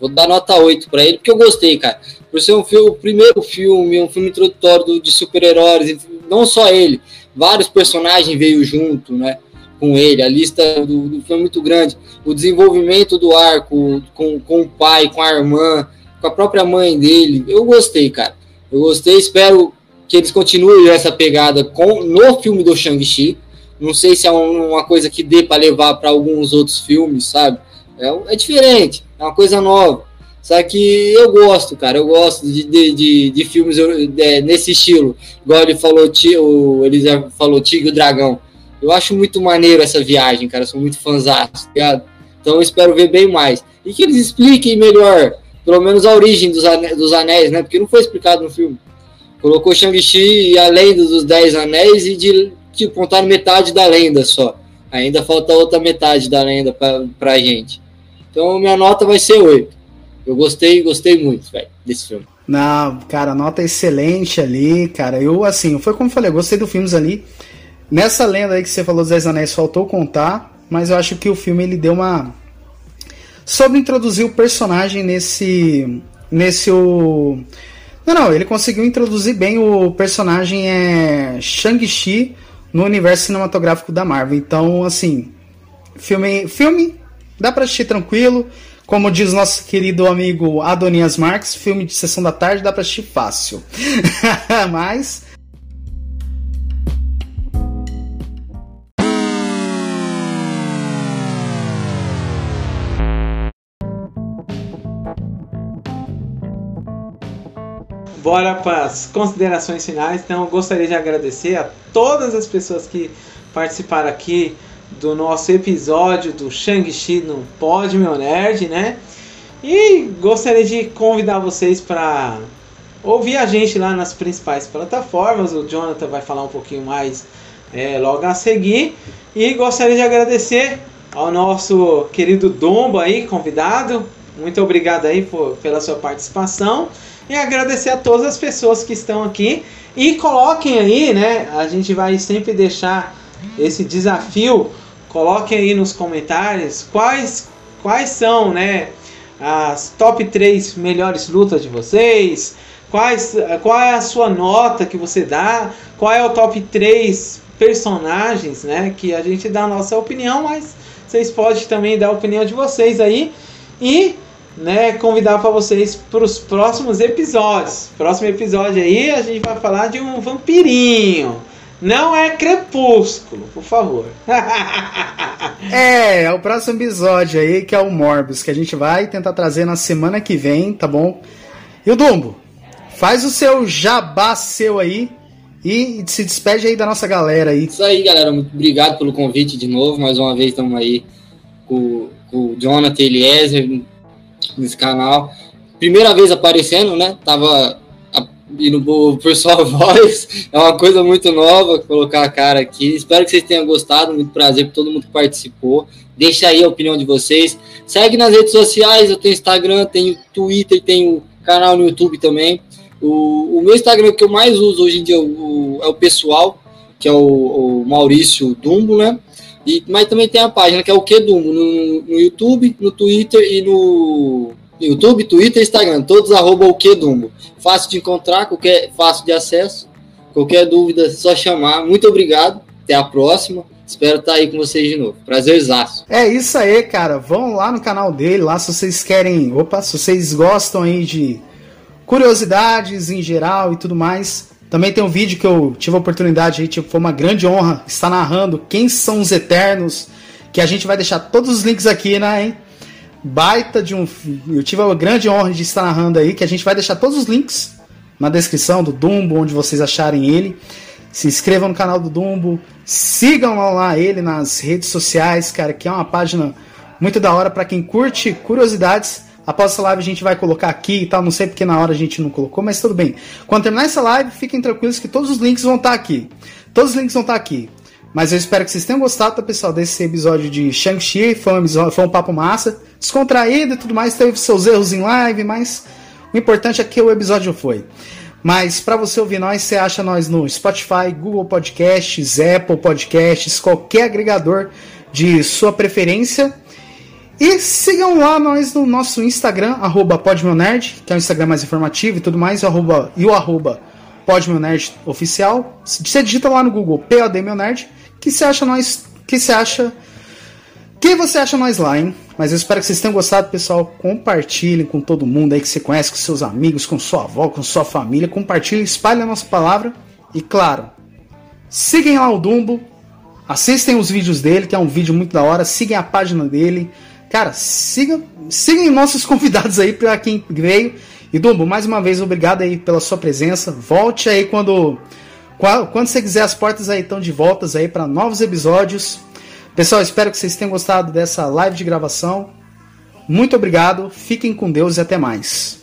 Vou dar nota 8 pra ele, porque eu gostei, cara. Por ser um filme, o primeiro filme, um filme introdutório do- de super-heróis, não só ele, vários personagens veio junto, né, com ele, a lista do, do filme é muito grande o desenvolvimento do arco com, com o pai, com a irmã, com a própria mãe dele. Eu gostei, cara. Eu gostei, espero que eles continuem essa pegada com no filme do Shang-Chi. Não sei se é um, uma coisa que dê para levar para alguns outros filmes, sabe? É, é, diferente, é uma coisa nova. Só que eu gosto, cara, eu gosto de, de, de, de filmes de, nesse estilo. Igual ele falou, o, ele falou Tigre e o Dragão. Eu acho muito maneiro essa viagem, cara. Sou muito fãzão, tá ligado? Então eu espero ver bem mais. E que eles expliquem melhor, pelo menos a origem dos dos anéis né? Porque não foi explicado no filme. Colocou Shang-Chi além dos Dez Anéis e de tipo, contaram metade da lenda só. Ainda falta outra metade da lenda pra, pra gente. Então minha nota vai ser 8. Eu gostei, gostei muito, desse filme. Não, cara, nota excelente ali, cara. Eu, assim, foi como eu falei, eu gostei dos filmes ali. Nessa lenda aí que você falou dos Dez Anéis, faltou contar, mas eu acho que o filme ele deu uma. Sobre introduzir o personagem nesse. Nesse. O... Não, não, ele conseguiu introduzir bem o personagem é Shang-Chi no universo cinematográfico da Marvel. Então, assim, filme, filme dá para assistir tranquilo. Como diz nosso querido amigo Adonias Marques, filme de sessão da tarde dá para assistir fácil. Mas bora para as considerações finais. Então, gostaria de agradecer a todas as pessoas que participaram aqui do nosso episódio do Shang-Chi no Pod Meu Nerd, né? E gostaria de convidar vocês para ouvir a gente lá nas principais plataformas. O Jonathan vai falar um pouquinho mais é, logo a seguir. E gostaria de agradecer ao nosso querido Dombo aí, convidado. Muito obrigado aí por, pela sua participação e agradecer a todas as pessoas que estão aqui. E coloquem aí, né? A gente vai sempre deixar esse desafio. Coloquem aí nos comentários quais, quais são, né? As top 3 melhores lutas de vocês. Quais, qual é a sua nota que você dá? Qual é o top 3 personagens, né? Que a gente dá a nossa opinião, mas vocês podem também dar a opinião de vocês aí. E né, convidar para vocês para os próximos episódios. Próximo episódio aí a gente vai falar de um vampirinho. Não é crepúsculo, por favor. é, é o próximo episódio aí que é o Morbius, que a gente vai tentar trazer na semana que vem, tá bom? E o Dumbo, faz o seu jabá seu aí e se despede aí da nossa galera aí. Isso aí, galera. Muito obrigado pelo convite de novo. Mais uma vez estamos aí com, com o Jonathan Eliezer, nesse canal. Primeira vez aparecendo, né? Tava indo por sua voz. É uma coisa muito nova colocar a cara aqui. Espero que vocês tenham gostado. Muito prazer por todo mundo que participou. Deixa aí a opinião de vocês. Segue nas redes sociais. Eu tenho Instagram, tenho Twitter, tenho canal no YouTube também. O, o meu Instagram que eu mais uso hoje em dia é o, é o pessoal, que é o, o Maurício Dumbo, né? E, mas também tem a página que é o Que Dumbo no, no YouTube, no Twitter e no YouTube, Twitter Instagram, todos arroba o Que Dumbo. Fácil de encontrar, qualquer, fácil de acesso. Qualquer dúvida, é só chamar. Muito obrigado. Até a próxima. Espero estar aí com vocês de novo. Prazerzaço. É isso aí, cara. Vão lá no canal dele, lá se vocês querem. Opa, se vocês gostam aí de curiosidades em geral e tudo mais. Também tem um vídeo que eu tive a oportunidade aí, tipo, foi uma grande honra estar narrando quem são os Eternos, que a gente vai deixar todos os links aqui, né, hein? Baita de um. Eu tive a grande honra de estar narrando aí, que a gente vai deixar todos os links na descrição do Dumbo, onde vocês acharem ele. Se inscrevam no canal do Dumbo, sigam lá ele nas redes sociais, cara, que é uma página muito da hora para quem curte curiosidades Após essa live a gente vai colocar aqui e tal. Não sei porque na hora a gente não colocou, mas tudo bem. Quando terminar essa live, fiquem tranquilos que todos os links vão estar aqui. Todos os links vão estar aqui. Mas eu espero que vocês tenham gostado, tá, pessoal, desse episódio de Shang-Chi. Foi, um foi um papo massa, descontraído e tudo mais. Teve seus erros em live, mas o importante é que o episódio foi. Mas para você ouvir nós, você acha nós no Spotify, Google Podcasts, Apple Podcasts, qualquer agregador de sua preferência. E sigam lá nós no nosso Instagram, arroba podmeonerd, que é o Instagram mais informativo e tudo mais, e, arroba, e o arroba podmeonerd oficial. Você digita lá no Google POD Meu Nerd, que você acha nós. Que você acha. Que você acha nós lá, hein? Mas eu espero que vocês tenham gostado, pessoal. Compartilhem com todo mundo aí que você conhece, com seus amigos, com sua avó, com sua família. Compartilhem, espalhem a nossa palavra. E claro, sigam lá o Dumbo. Assistem os vídeos dele, que é um vídeo muito da hora. Sigam a página dele. Cara, sigam, sigam nossos convidados aí para quem veio. E Dumbo, mais uma vez, obrigado aí pela sua presença. Volte aí quando quando você quiser, as portas aí estão de voltas aí para novos episódios. Pessoal, espero que vocês tenham gostado dessa live de gravação. Muito obrigado, fiquem com Deus e até mais.